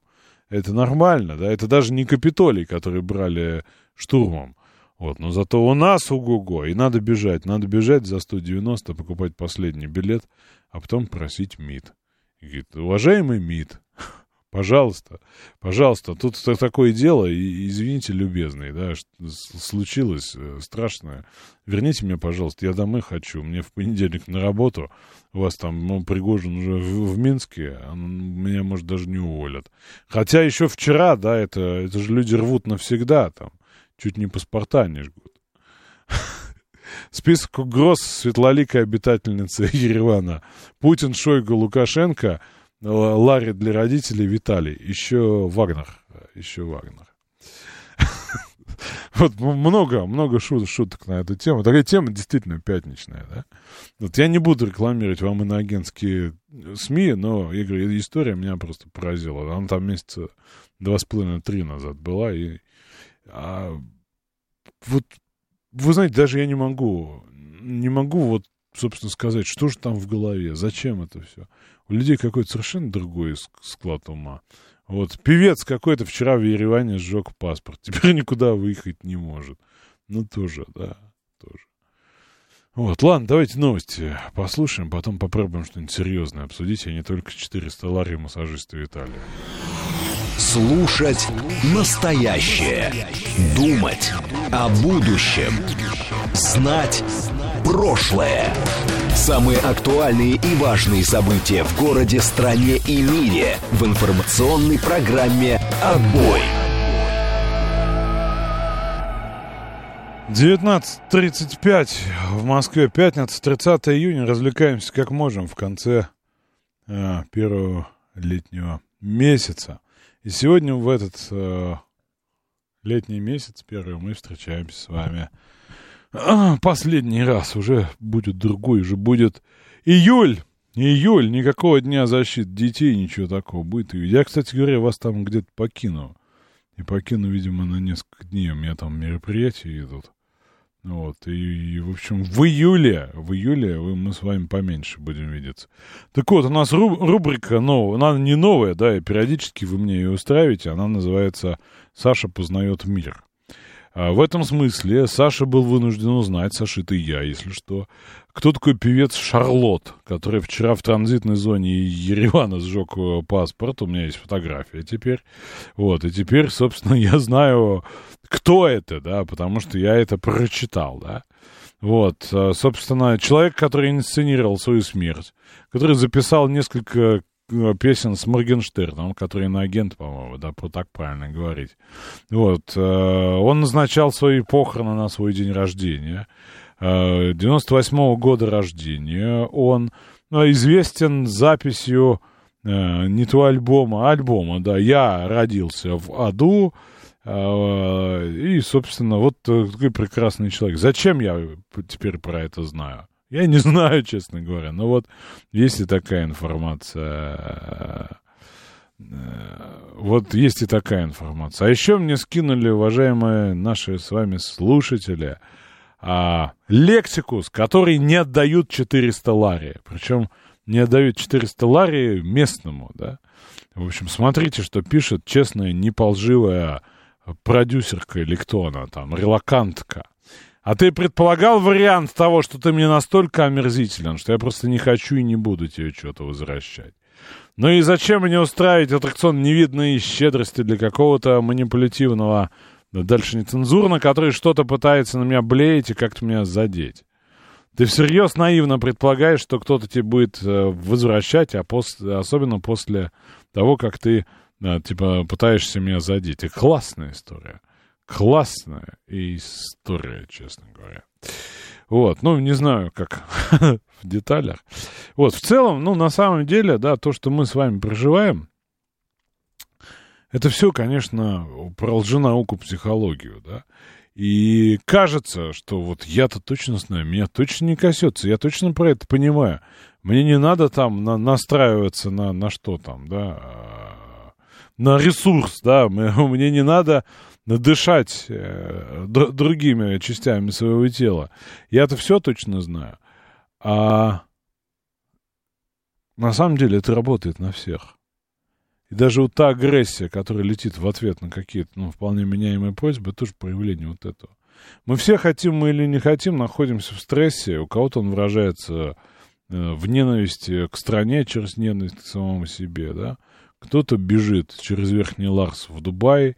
Это нормально, да, это даже не Капитолий, который брали штурмом. Вот, но зато у нас угу и надо бежать, надо бежать за 190, покупать последний билет, а потом просить МИД. И говорит, уважаемый МИД, пожалуйста, пожалуйста, тут такое дело, и, извините, любезный, да, случилось э, страшное. Верните меня, пожалуйста, я домой хочу, мне в понедельник на работу, у вас там ну, Пригожин уже в, в Минске, а меня, может, даже не уволят. Хотя еще вчера, да, это, это же люди рвут навсегда там. Чуть не паспорта не жгут. Список угроз светлоликой обитательницы Еревана. Путин, Шойгу, Лукашенко, Ларри для родителей, Виталий. Еще Вагнер. Еще Вагнер. Вот много, много шут, шуток на эту тему. Такая тема действительно пятничная, да. Вот я не буду рекламировать вам иноагентские СМИ, но, я говорю, история меня просто поразила. Она там месяца два с половиной, три назад была, и а, вот, вы знаете, даже я не могу, не могу вот, собственно, сказать, что же там в голове, зачем это все. У людей какой-то совершенно другой склад ума. Вот, певец какой-то вчера в Ереване сжег паспорт, теперь никуда выехать не может. Ну, тоже, да, тоже. Вот, ладно, давайте новости послушаем, потом попробуем что-нибудь серьезное обсудить, а не только 400 лари массажиста Виталия. Слушать настоящее. Думать о будущем. Знать прошлое. Самые актуальные и важные события в городе, стране и мире в информационной программе «Отбой». 19.35 в Москве, пятница, 30 июня. Развлекаемся как можем в конце э, первого летнего месяца. И сегодня в этот э, летний месяц, первый, мы встречаемся с вами. Последний раз уже будет другой, уже будет июль. Июль, никакого дня защиты детей, ничего такого будет. Я, кстати говоря, вас там где-то покину. И покину, видимо, на несколько дней. У меня там мероприятия идут. Вот, и, и, в общем, в июле, в июле мы с вами поменьше будем видеться. Так вот, у нас рубрика новая, она не новая, да, и периодически вы мне ее устраиваете, она называется «Саша познает мир». А в этом смысле Саша был вынужден узнать, Саша, это я, если что, кто такой певец Шарлот, который вчера в транзитной зоне Еревана сжег э, паспорт, у меня есть фотография теперь, вот, и теперь, собственно, я знаю, кто это, да, потому что я это прочитал, да. Вот, э, собственно, человек, который инсценировал свою смерть, который записал несколько э, песен с Моргенштерном, который на агент, по-моему, да, так правильно говорить. Вот, он назначал свои похороны на свой день рождения. 98 -го года рождения. Он известен записью э, не то альбома, а альбома, да, «Я родился в аду», э, и, собственно, вот такой прекрасный человек. Зачем я теперь про это знаю? Я не знаю, честно говоря, но вот есть и такая информация. Вот есть и такая информация. А еще мне скинули, уважаемые наши с вами слушатели, а, лексикус, который не отдают 400 лари. Причем не отдают 400 лари местному, да. В общем, смотрите, что пишет честная, неполживая продюсерка или кто она там, релакантка. А ты предполагал вариант того, что ты мне настолько омерзителен, что я просто не хочу и не буду тебе что-то возвращать. Ну и зачем мне устраивать аттракцион невидной щедрости для какого-то манипулятивного, дальше нецензурно, который что-то пытается на меня блеять и как-то меня задеть? Ты всерьез наивно предполагаешь, что кто-то тебе будет э, возвращать, а после, особенно после того, как ты, типа, пытаешься меня задеть. И классная история. Классная история, честно говоря. Вот, ну, не знаю, как в деталях. Вот, в целом, ну, на самом деле, да, то, что мы с вами проживаем, это все, конечно, про лженауку психологию, да. И кажется, что вот я-то точно знаю, меня точно не косется, я точно про это понимаю. Мне не надо там на, настраиваться на, на что там, да, а, на ресурс, да, мне не надо надышать э, другими частями своего тела. Я-то все точно знаю. А на самом деле это работает на всех. И даже вот та агрессия, которая летит в ответ на какие-то, ну, вполне меняемые просьбы, тоже проявление вот этого. Мы все хотим мы или не хотим, находимся в стрессе. У кого-то он выражается э, в ненависти к стране через ненависть к самому себе, да. Кто-то бежит через Верхний Ларс в Дубай,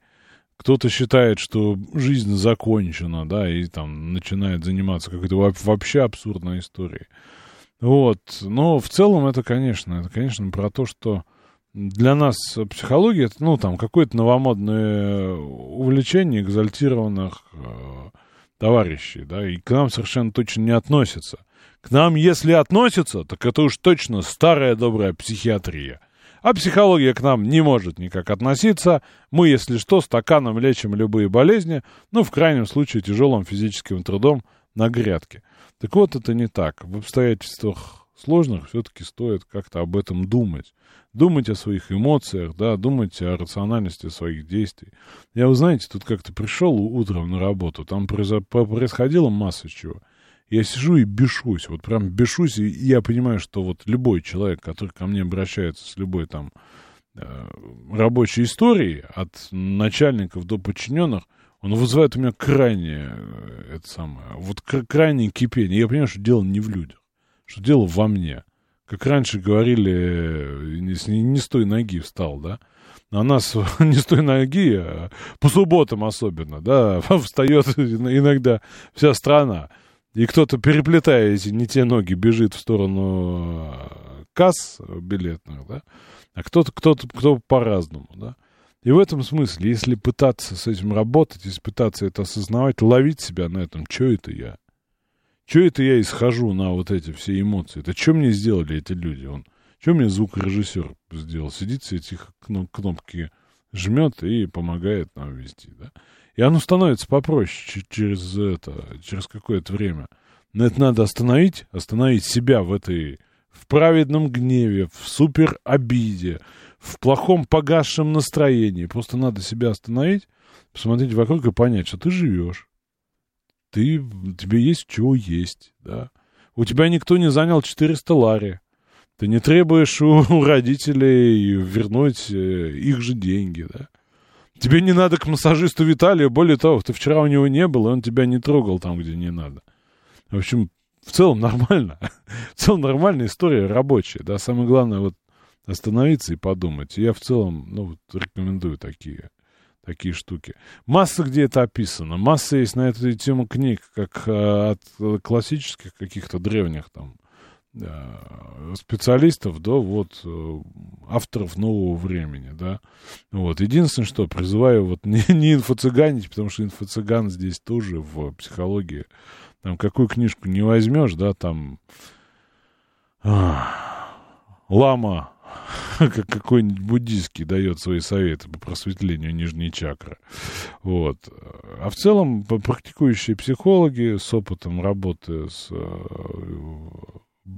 кто-то считает, что жизнь закончена, да, и там начинает заниматься какой-то вообще абсурдной историей. Вот. Но в целом это, конечно, это, конечно, про то, что для нас психология это, ну, там, какое-то новомодное увлечение экзальтированных э, товарищей, да, и к нам совершенно точно не относится. К нам, если относится, так это уж точно старая добрая психиатрия. А психология к нам не может никак относиться. Мы, если что, стаканом лечим любые болезни, ну, в крайнем случае, тяжелым физическим трудом на грядке. Так вот, это не так. В обстоятельствах сложных все-таки стоит как-то об этом думать думать о своих эмоциях, да, думать о рациональности своих действий. Я, вы знаете, тут как-то пришел утром на работу, там происходило масса чего. Я сижу и бешусь, вот прям бешусь, и я понимаю, что вот любой человек, который ко мне обращается с любой там э, рабочей историей, от начальников до подчиненных, он вызывает у меня крайнее, э, это самое, вот крайнее кипение. Я понимаю, что дело не в людях, что дело во мне как раньше говорили, не, не с той ноги встал, да? А нас не с той ноги, а по субботам особенно, да, встает иногда вся страна. И кто-то, переплетая эти не те ноги, бежит в сторону а, касс билетных, да, а кто-то, кто-то, кто по-разному, да. И в этом смысле, если пытаться с этим работать, если пытаться это осознавать, ловить себя на этом, что это я? Что это я исхожу на вот эти все эмоции? Это что мне сделали эти люди? Он, что мне звукорежиссер сделал? Сидит все эти кнопки жмет и помогает нам вести, да? И оно становится попроще через это, через какое-то время. Но это надо остановить, остановить себя в этой, в праведном гневе, в супер обиде, в плохом погасшем настроении. Просто надо себя остановить, посмотреть вокруг и понять, что ты живешь ты, тебе есть чего есть, да. У тебя никто не занял 400 лари. Ты не требуешь у, родителей вернуть э, их же деньги, да. Тебе не надо к массажисту Виталию, более того, ты вчера у него не был, и он тебя не трогал там, где не надо. В общем, в целом нормально. в целом нормальная история рабочая, да. Самое главное вот остановиться и подумать. Я в целом, ну, вот, рекомендую такие такие штуки. Масса где это описано. Масса есть на эту тему книг, как э, от классических каких-то древних там э, специалистов до вот э, авторов нового времени, да. Вот. Единственное, что призываю вот не, не инфо-цыганить, потому что инфо-цыган здесь тоже в психологии. Там какую книжку не возьмешь, да, там а, лама как какой-нибудь буддийский дает свои советы по просветлению нижней чакры. Вот. А в целом практикующие психологи с опытом работы с э,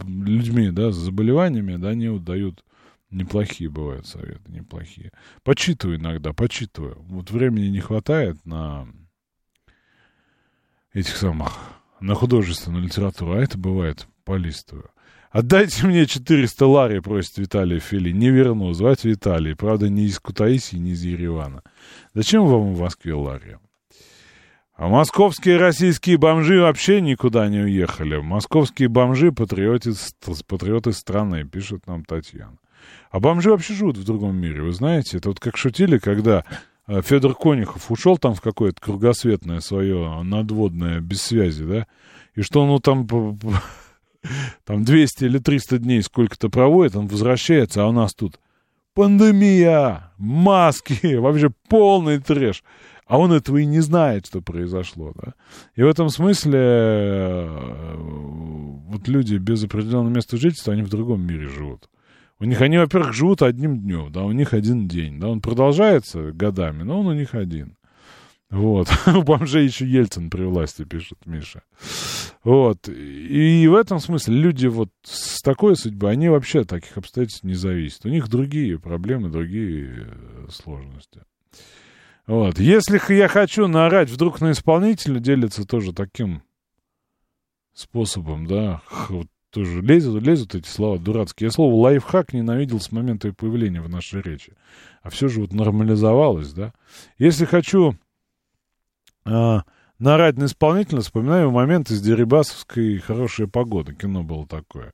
людьми, да, с заболеваниями, да, они вот дают неплохие бывают советы, неплохие. Почитываю иногда, почитываю. Вот времени не хватает на этих самых на художественную литературу, а это бывает полистую. Отдайте мне 400 лари, просит Виталий Фили. Не верну, звать Виталий. Правда, не из Кутаиси, не из Еревана. Зачем вам в Москве лари? А московские российские бомжи вообще никуда не уехали. Московские бомжи патриоты, патриоты страны, пишет нам Татьяна. А бомжи вообще живут в другом мире, вы знаете. Это вот как шутили, когда э, Федор Конюхов ушел там в какое-то кругосветное свое надводное без связи, да, и что он ну, там там 200 или 300 дней сколько-то проводит, он возвращается, а у нас тут пандемия, маски, вообще полный трэш. А он этого и не знает, что произошло, да. И в этом смысле э, вот люди без определенного места жительства, они в другом мире живут. У них они, во-первых, живут одним днем, да, у них один день, да, он продолжается годами, но он у них один. Вот. У бомжей еще Ельцин при власти, пишет Миша. Вот. И в этом смысле люди вот с такой судьбой, они вообще от таких обстоятельств не зависят. У них другие проблемы, другие э, сложности. Вот. Если я хочу наорать вдруг на исполнителя, делится тоже таким способом, да, вот тоже лезут, лезут эти слова дурацкие. Я слово лайфхак ненавидел с момента появления в нашей речи. А все же вот нормализовалось, да. Если хочу а, наорать на исполнителя, вспоминаю момент из Дерибасовской «Хорошая погода». Кино было такое.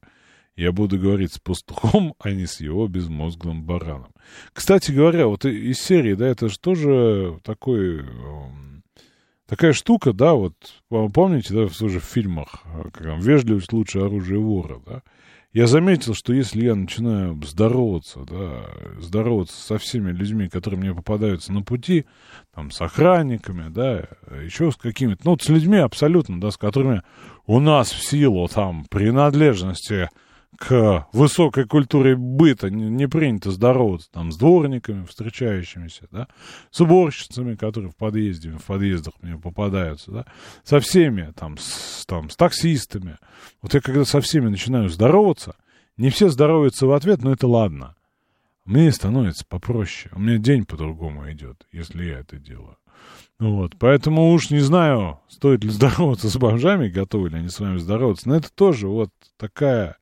Я буду говорить с пастухом, а не с его безмозглым бараном. Кстати говоря, вот из серии, да, это же тоже такой, такая штука, да, вот, помните, да, тоже в фильмах, как там, «Вежливость лучше оружие вора», да, я заметил, что если я начинаю здороваться, да, здороваться со всеми людьми, которые мне попадаются на пути, там, с охранниками, да, еще с какими-то, ну, вот с людьми абсолютно, да, с которыми у нас в силу, там, принадлежности к высокой культуре быта не, принято здороваться там с дворниками, встречающимися, да, с уборщицами, которые в подъезде, в подъездах мне попадаются, да, со всеми, там, с, там, с таксистами. Вот я когда со всеми начинаю здороваться, не все здороваются в ответ, но это ладно. Мне становится попроще. У меня день по-другому идет, если я это делаю. Вот, поэтому уж не знаю, стоит ли здороваться с бомжами, готовы ли они с вами здороваться, но это тоже вот такая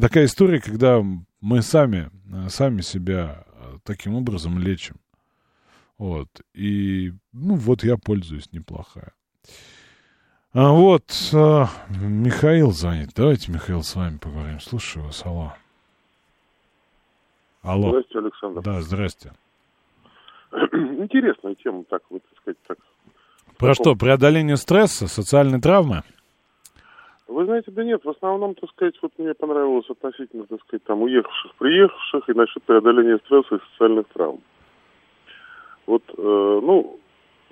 такая история, когда мы сами, э, сами себя э, таким образом лечим. Вот. И, ну, вот я пользуюсь неплохая. А вот а, Михаил звонит. Давайте, Михаил, с вами поговорим. Слушаю вас. Алло. Алло. Здравствуйте, Александр. Да, здрасте. Интересная тема, так, вот, так сказать, так. Про что? Преодоление стресса, социальной травмы? Вы знаете, да нет, в основном, так сказать, вот мне понравилось относительно, так сказать, там, уехавших, приехавших и насчет преодоления стресса и социальных травм. Вот, э, ну,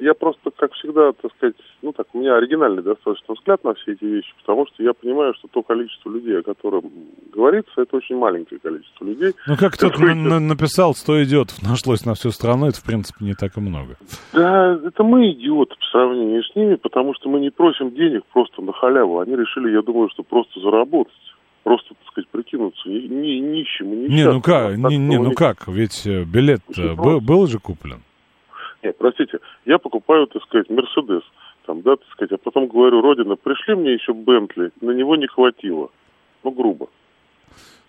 я просто, как всегда, так сказать, ну так, у меня оригинальный достаточно взгляд на все эти вещи, потому что я понимаю, что то количество людей, о котором говорится, это очень маленькое количество людей. Ну, как кто-то на- написал, 100 идиотов нашлось на всю страну, это, в принципе, не так и много. Да, это мы идиоты по сравнению с ними, потому что мы не просим денег просто на халяву. Они решили, я думаю, что просто заработать просто, так сказать, прикинуться не, не нищим и Не, ну как, не, не, ну как, ведь э, билет был, был же куплен. Нет, простите, я покупаю, так сказать, Мерседес, там, да, так сказать, а потом говорю, Родина, пришли мне еще Бентли, на него не хватило. Ну, грубо.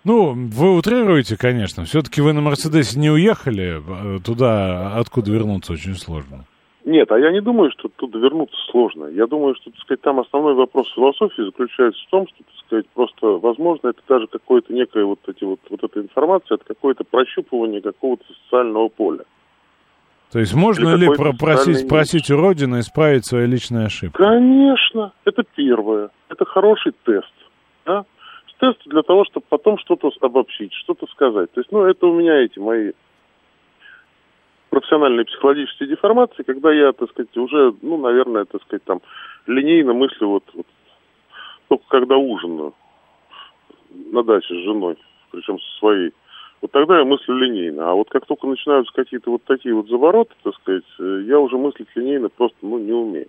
Ну, вы утрируете, конечно. Все-таки вы на Мерседесе не уехали а, туда, откуда вернуться очень сложно. Нет, а я не думаю, что туда вернуться сложно. Я думаю, что, так сказать, там основной вопрос философии заключается в том, что, так сказать, просто, возможно, это даже какое-то некое вот эти вот, вот эта информация, это какое-то прощупывание какого-то социального поля. То есть можно ли просить, просить у Родины исправить свои личные ошибки? Конечно, это первое. Это хороший тест. Да? Тест для того, чтобы потом что-то обобщить, что-то сказать. То есть, ну, это у меня эти мои профессиональные психологические деформации, когда я, так сказать, уже, ну, наверное, так сказать, там, линейно мыслю вот, вот только когда ужинаю на даче с женой, причем со своей, вот тогда я мыслю линейно. А вот как только начинаются какие-то вот такие вот завороты, так сказать, э, я уже мыслить линейно просто ну, не умею.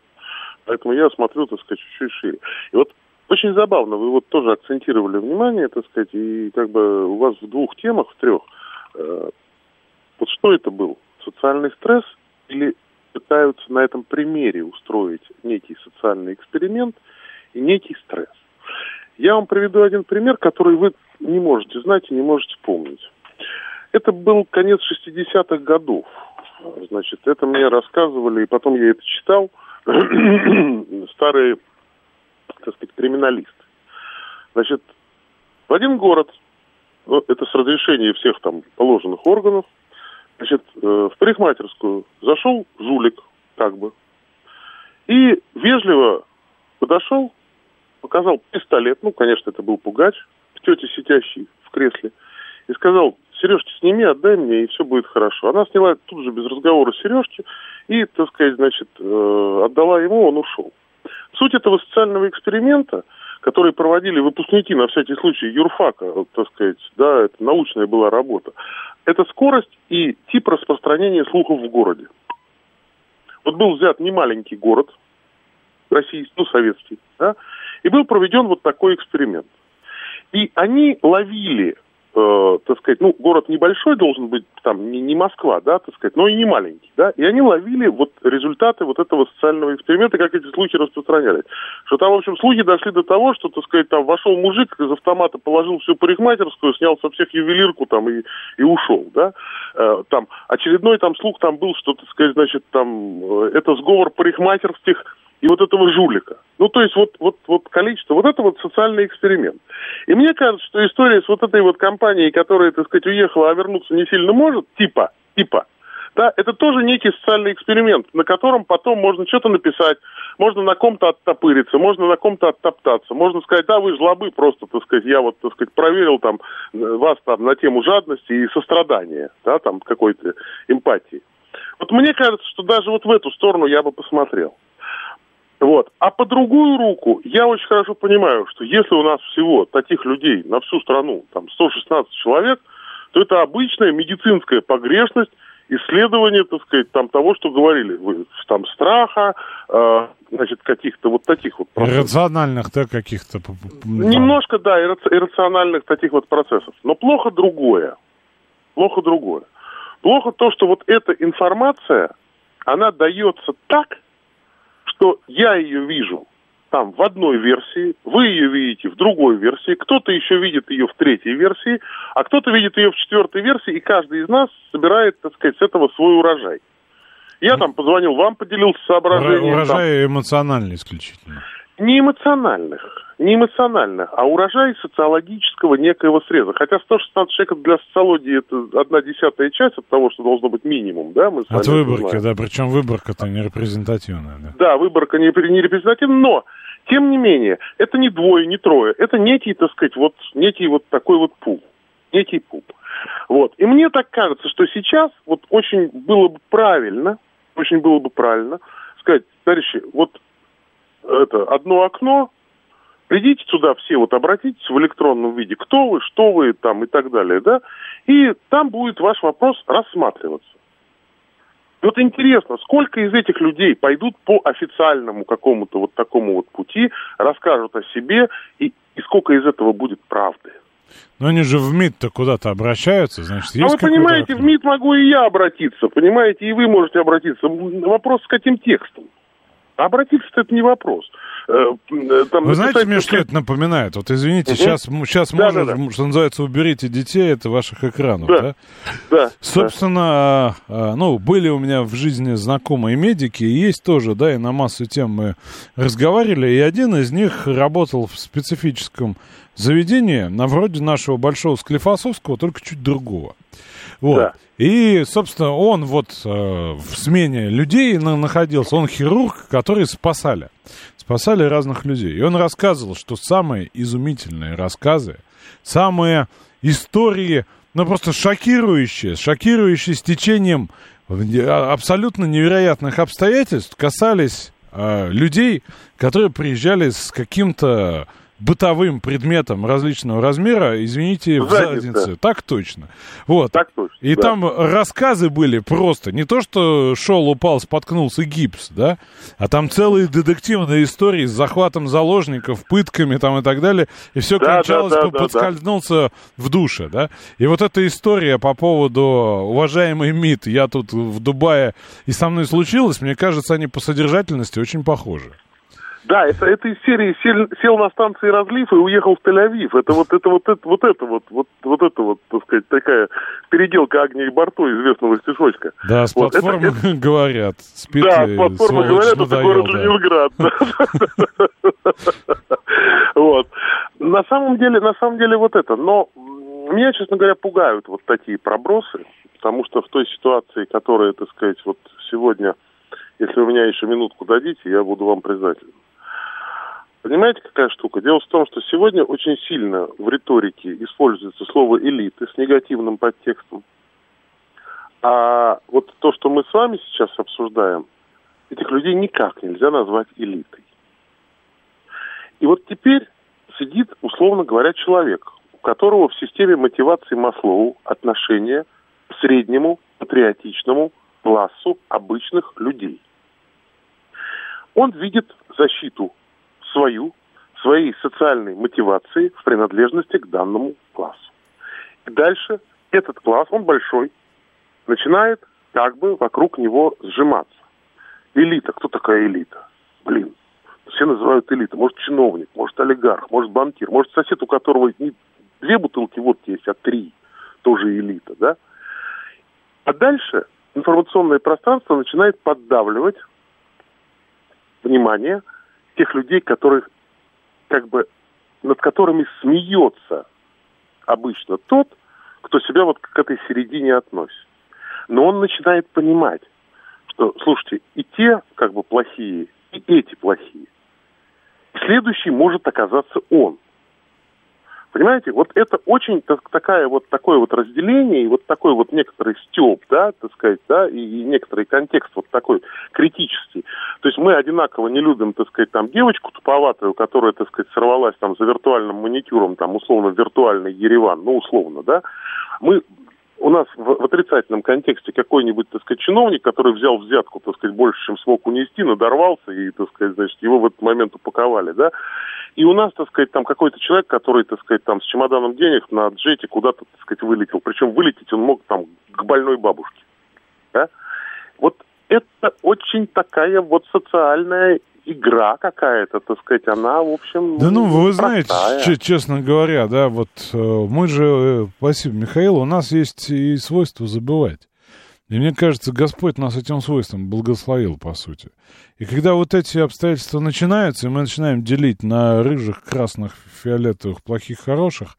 Поэтому я смотрю, так сказать, чуть-чуть шире. И вот очень забавно, вы вот тоже акцентировали внимание, так сказать, и как бы у вас в двух темах, в трех, э, вот что это был? Социальный стресс или пытаются на этом примере устроить некий социальный эксперимент и некий стресс. Я вам приведу один пример, который вы не можете знать и не можете помнить. Это был конец 60-х годов. Значит, это мне рассказывали, и потом я это читал, старые, так сказать, криминалисты. Значит, в один город, ну, это с разрешения всех там положенных органов, значит, э, в парикмахерскую зашел жулик, как бы, и вежливо подошел, показал пистолет, ну, конечно, это был пугач, к тете, сидящей в кресле, и сказал, сережки сними, отдай мне, и все будет хорошо. Она сняла тут же без разговора сережки и, так сказать, значит, э, отдала ему, он ушел. Суть этого социального эксперимента, который проводили выпускники, на всякий случай, юрфака, так сказать, да, это научная была работа, это скорость и тип распространения слухов в городе. Вот был взят немаленький город, российский, ну, советский, да, и был проведен вот такой эксперимент. И они ловили э, так сказать, ну, город небольшой должен быть, там, не, не Москва, да, так сказать, но и не маленький, да, и они ловили вот результаты вот этого социального эксперимента, как эти слухи распространялись. Что там, в общем, слухи дошли до того, что, так сказать, там вошел мужик из автомата, положил всю парикмахерскую, снял со всех ювелирку там и, и ушел, да. Э, там очередной там слух там был, что, так сказать, значит, там, э, это сговор парикмахерских и вот этого жулика. Ну, то есть вот, вот, вот количество, вот это вот социальный эксперимент. И мне кажется, что история с вот этой вот компанией, которая, так сказать, уехала, а вернуться не сильно может, типа, типа, да, это тоже некий социальный эксперимент, на котором потом можно что-то написать, можно на ком-то оттопыриться, можно на ком-то оттоптаться, можно сказать, да, вы жлобы, просто, так сказать, я вот, так сказать, проверил там вас там на тему жадности и сострадания, да, там какой-то эмпатии. Вот мне кажется, что даже вот в эту сторону я бы посмотрел. Вот. А по другую руку, я очень хорошо понимаю, что если у нас всего таких людей на всю страну, там 116 человек, то это обычная медицинская погрешность, исследование, так сказать, там того, что говорили вы, там страха, э, значит, каких-то вот таких вот процессов. Иррациональных, да, каких-то. Немножко, да, иррациональных таких вот процессов. Но плохо другое. Плохо другое. Плохо то, что вот эта информация, она дается так, что я ее вижу там в одной версии, вы ее видите в другой версии, кто-то еще видит ее в третьей версии, а кто-то видит ее в четвертой версии, и каждый из нас собирает, так сказать, с этого свой урожай. Я там позвонил вам, поделился соображением. Урожай там... эмоциональный исключительно. Не эмоциональных не эмоционально, а урожай социологического некоего среза. Хотя 116 человек для социологии это одна десятая часть от того, что должно быть минимум, да? Мы от выборки, да, причем выборка-то не репрезентативная. Да, да выборка не, не репрезентативная, но тем не менее, это не двое, не трое, это некий, так сказать, вот некий вот такой вот пул, некий пул. Вот. И мне так кажется, что сейчас вот очень было бы правильно, очень было бы правильно сказать, товарищи, вот это одно окно, Придите туда все, вот обратитесь в электронном виде, кто вы, что вы там и так далее, да, и там будет ваш вопрос рассматриваться. И вот интересно, сколько из этих людей пойдут по официальному какому-то вот такому вот пути, расскажут о себе, и, и сколько из этого будет правды. Но они же в МИД-то куда-то обращаются, значит, есть А вы понимаете, в МИД могу и я обратиться, понимаете, и вы можете обратиться. Вопрос с каким текстом? Обратиться-то это не вопрос. Э, э, там, Вы знаете, мне что это напоминает? Вот извините, угу. сейчас, сейчас да, можно, да, да. что называется, уберите детей от ваших экранов, да? Да. да Собственно, да. ну, были у меня в жизни знакомые медики, и есть тоже, да, и на массу тем мы разговаривали, и один из них работал в специфическом заведении, на вроде нашего Большого Склифосовского, только чуть другого. Вот. Да. И, собственно, он вот э, в смене людей на, находился. Он хирург, который спасали. Спасали разных людей. И он рассказывал, что самые изумительные рассказы, самые истории, ну, просто шокирующие, шокирующие с течением а, абсолютно невероятных обстоятельств касались э, людей, которые приезжали с каким-то бытовым предметом различного размера, извините, в заднице. Так точно. Вот. Так точно. И да. там рассказы были просто. Не то, что шел, упал, споткнулся гипс, да, а там целые детективные истории с захватом заложников, пытками там и так далее. И все да, кончалось, да, да, подскользнулся да. в душе, да. И вот эта история по поводу уважаемый МИД, я тут в Дубае, и со мной случилось, мне кажется, они по содержательности очень похожи. Да, это, это из серии сел, сел на станции разлив и уехал в Тель-Авив. Это вот это вот это вот это вот вот вот это вот, так сказать, такая переделка Агнии Барто, известного стишочка. Да, с Вот, это- платформы это- говорят. Спит Да, с платформы сволочь, говорят, это надоел, город да. Ленинград. Вот. На самом деле, на самом деле вот это. Но меня, честно говоря, пугают вот такие пробросы, потому что в той ситуации, которая, так сказать, вот сегодня, если вы меня еще минутку дадите, я буду вам признателен. Понимаете, какая штука? Дело в том, что сегодня очень сильно в риторике используется слово элиты с негативным подтекстом. А вот то, что мы с вами сейчас обсуждаем, этих людей никак нельзя назвать элитой. И вот теперь сидит, условно говоря, человек, у которого в системе мотивации Маслоу отношение к среднему патриотичному классу обычных людей. Он видит защиту свою, своей социальной мотивации в принадлежности к данному классу. И дальше этот класс, он большой, начинает как бы вокруг него сжиматься. Элита. Кто такая элита? Блин. Все называют элитой. Может, чиновник, может, олигарх, может, банкир, может, сосед, у которого не две бутылки водки есть, а три. Тоже элита, да? А дальше информационное пространство начинает поддавливать внимание тех людей, которых как бы над которыми смеется обычно тот, кто себя вот к этой середине относит. Но он начинает понимать, что, слушайте, и те как бы плохие, и эти плохие. Следующий может оказаться он. Понимаете, вот это очень так- такая вот такое вот разделение и вот такой вот некоторый стёб, да, так сказать, да, и, и некоторый контекст вот такой критический. То есть мы одинаково не любим, так сказать, там девочку туповатую, которая, так сказать, сорвалась там за виртуальным маникюром, там условно виртуальный Ереван, ну условно, да. Мы у нас в, в отрицательном контексте какой-нибудь, так сказать, чиновник, который взял взятку, так сказать, больше, чем смог унести, надорвался, и, так сказать, значит, его в этот момент упаковали, да. И у нас, так сказать, там какой-то человек, который, так сказать, там с чемоданом денег на джете куда-то, так сказать, вылетел. Причем вылететь он мог там к больной бабушке. Да? Вот это очень такая вот социальная игра какая-то, так сказать, она, в общем... Да ну, вы знаете, простая. че- честно говоря, да, вот э, мы же, э, спасибо, Михаил, у нас есть и свойство забывать. И мне кажется, Господь нас этим свойством благословил, по сути. И когда вот эти обстоятельства начинаются, и мы начинаем делить на рыжих, красных, фиолетовых, плохих, хороших,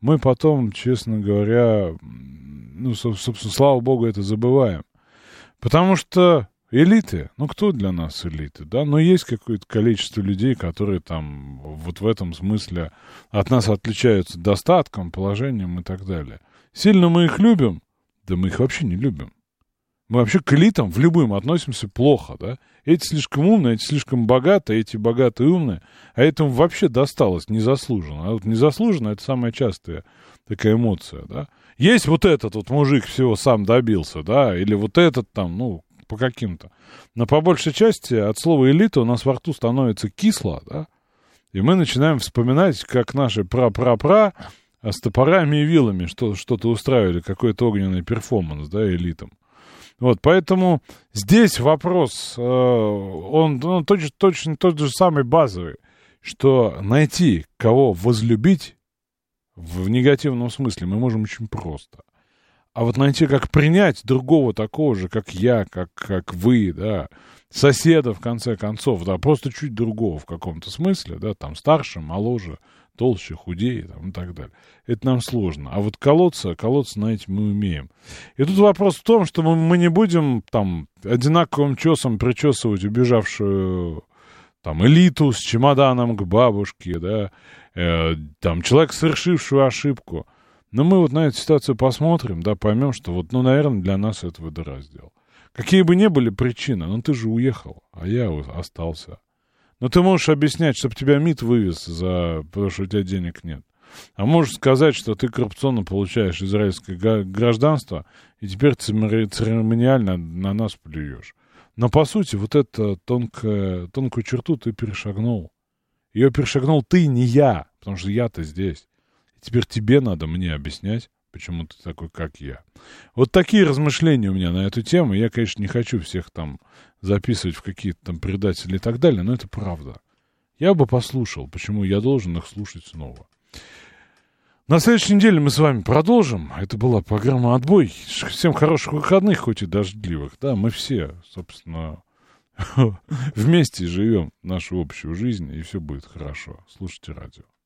мы потом, честно говоря, ну, соб- собственно, слава богу, это забываем. Потому что элиты, ну кто для нас элиты, да? Но есть какое-то количество людей, которые там вот в этом смысле от нас отличаются достатком, положением и так далее. Сильно мы их любим? Да мы их вообще не любим. Мы вообще к элитам в любым относимся плохо, да? Эти слишком умные, эти слишком богатые, эти богатые и умные, а этому вообще досталось незаслуженно. А вот незаслуженно это самая частая такая эмоция, да? Есть вот этот вот мужик всего сам добился, да, или вот этот там, ну, по каким-то. Но по большей части от слова элита у нас во рту становится кисло, да, и мы начинаем вспоминать, как наши пра-пра-пра с топорами и вилами что- что-то устраивали, какой-то огненный перформанс, да, элитам. Вот, поэтому здесь вопрос, э, он, он точно, точно тот же самый базовый, что найти, кого возлюбить в негативном смысле мы можем очень просто. А вот найти, как принять другого такого же, как я, как, как вы, да, соседа, в конце концов, да, просто чуть другого в каком-то смысле, да, там, старше, моложе, толще, худее, там, и так далее. Это нам сложно. А вот колоться, колоться, знаете, мы умеем. И тут вопрос в том, что мы, мы не будем, там, одинаковым чесом причесывать убежавшую, там, элиту с чемоданом к бабушке, да, э, там, человек, совершившую ошибку. Но мы вот на эту ситуацию посмотрим, да, поймем, что вот, ну, наверное, для нас это водораздел. Какие бы ни были причины, ну, ты же уехал, а я вот остался. Но ты можешь объяснять, чтобы тебя МИД вывез, за... потому что у тебя денег нет. А можешь сказать, что ты коррупционно получаешь израильское гражданство, и теперь церемониально на нас плюешь. Но, по сути, вот эту тонкую, тонкую черту ты перешагнул. Ее перешагнул ты, не я, потому что я-то здесь. Теперь тебе надо мне объяснять, почему ты такой, как я. Вот такие размышления у меня на эту тему. Я, конечно, не хочу всех там записывать в какие-то там предатели и так далее, но это правда. я бы послушал, почему я должен их слушать снова. На следующей неделе мы с вами продолжим. Это была программа «Отбой». Всем хороших выходных, хоть и дождливых. Да, мы все, собственно, вместе живем нашу общую жизнь, и все будет хорошо. Слушайте радио.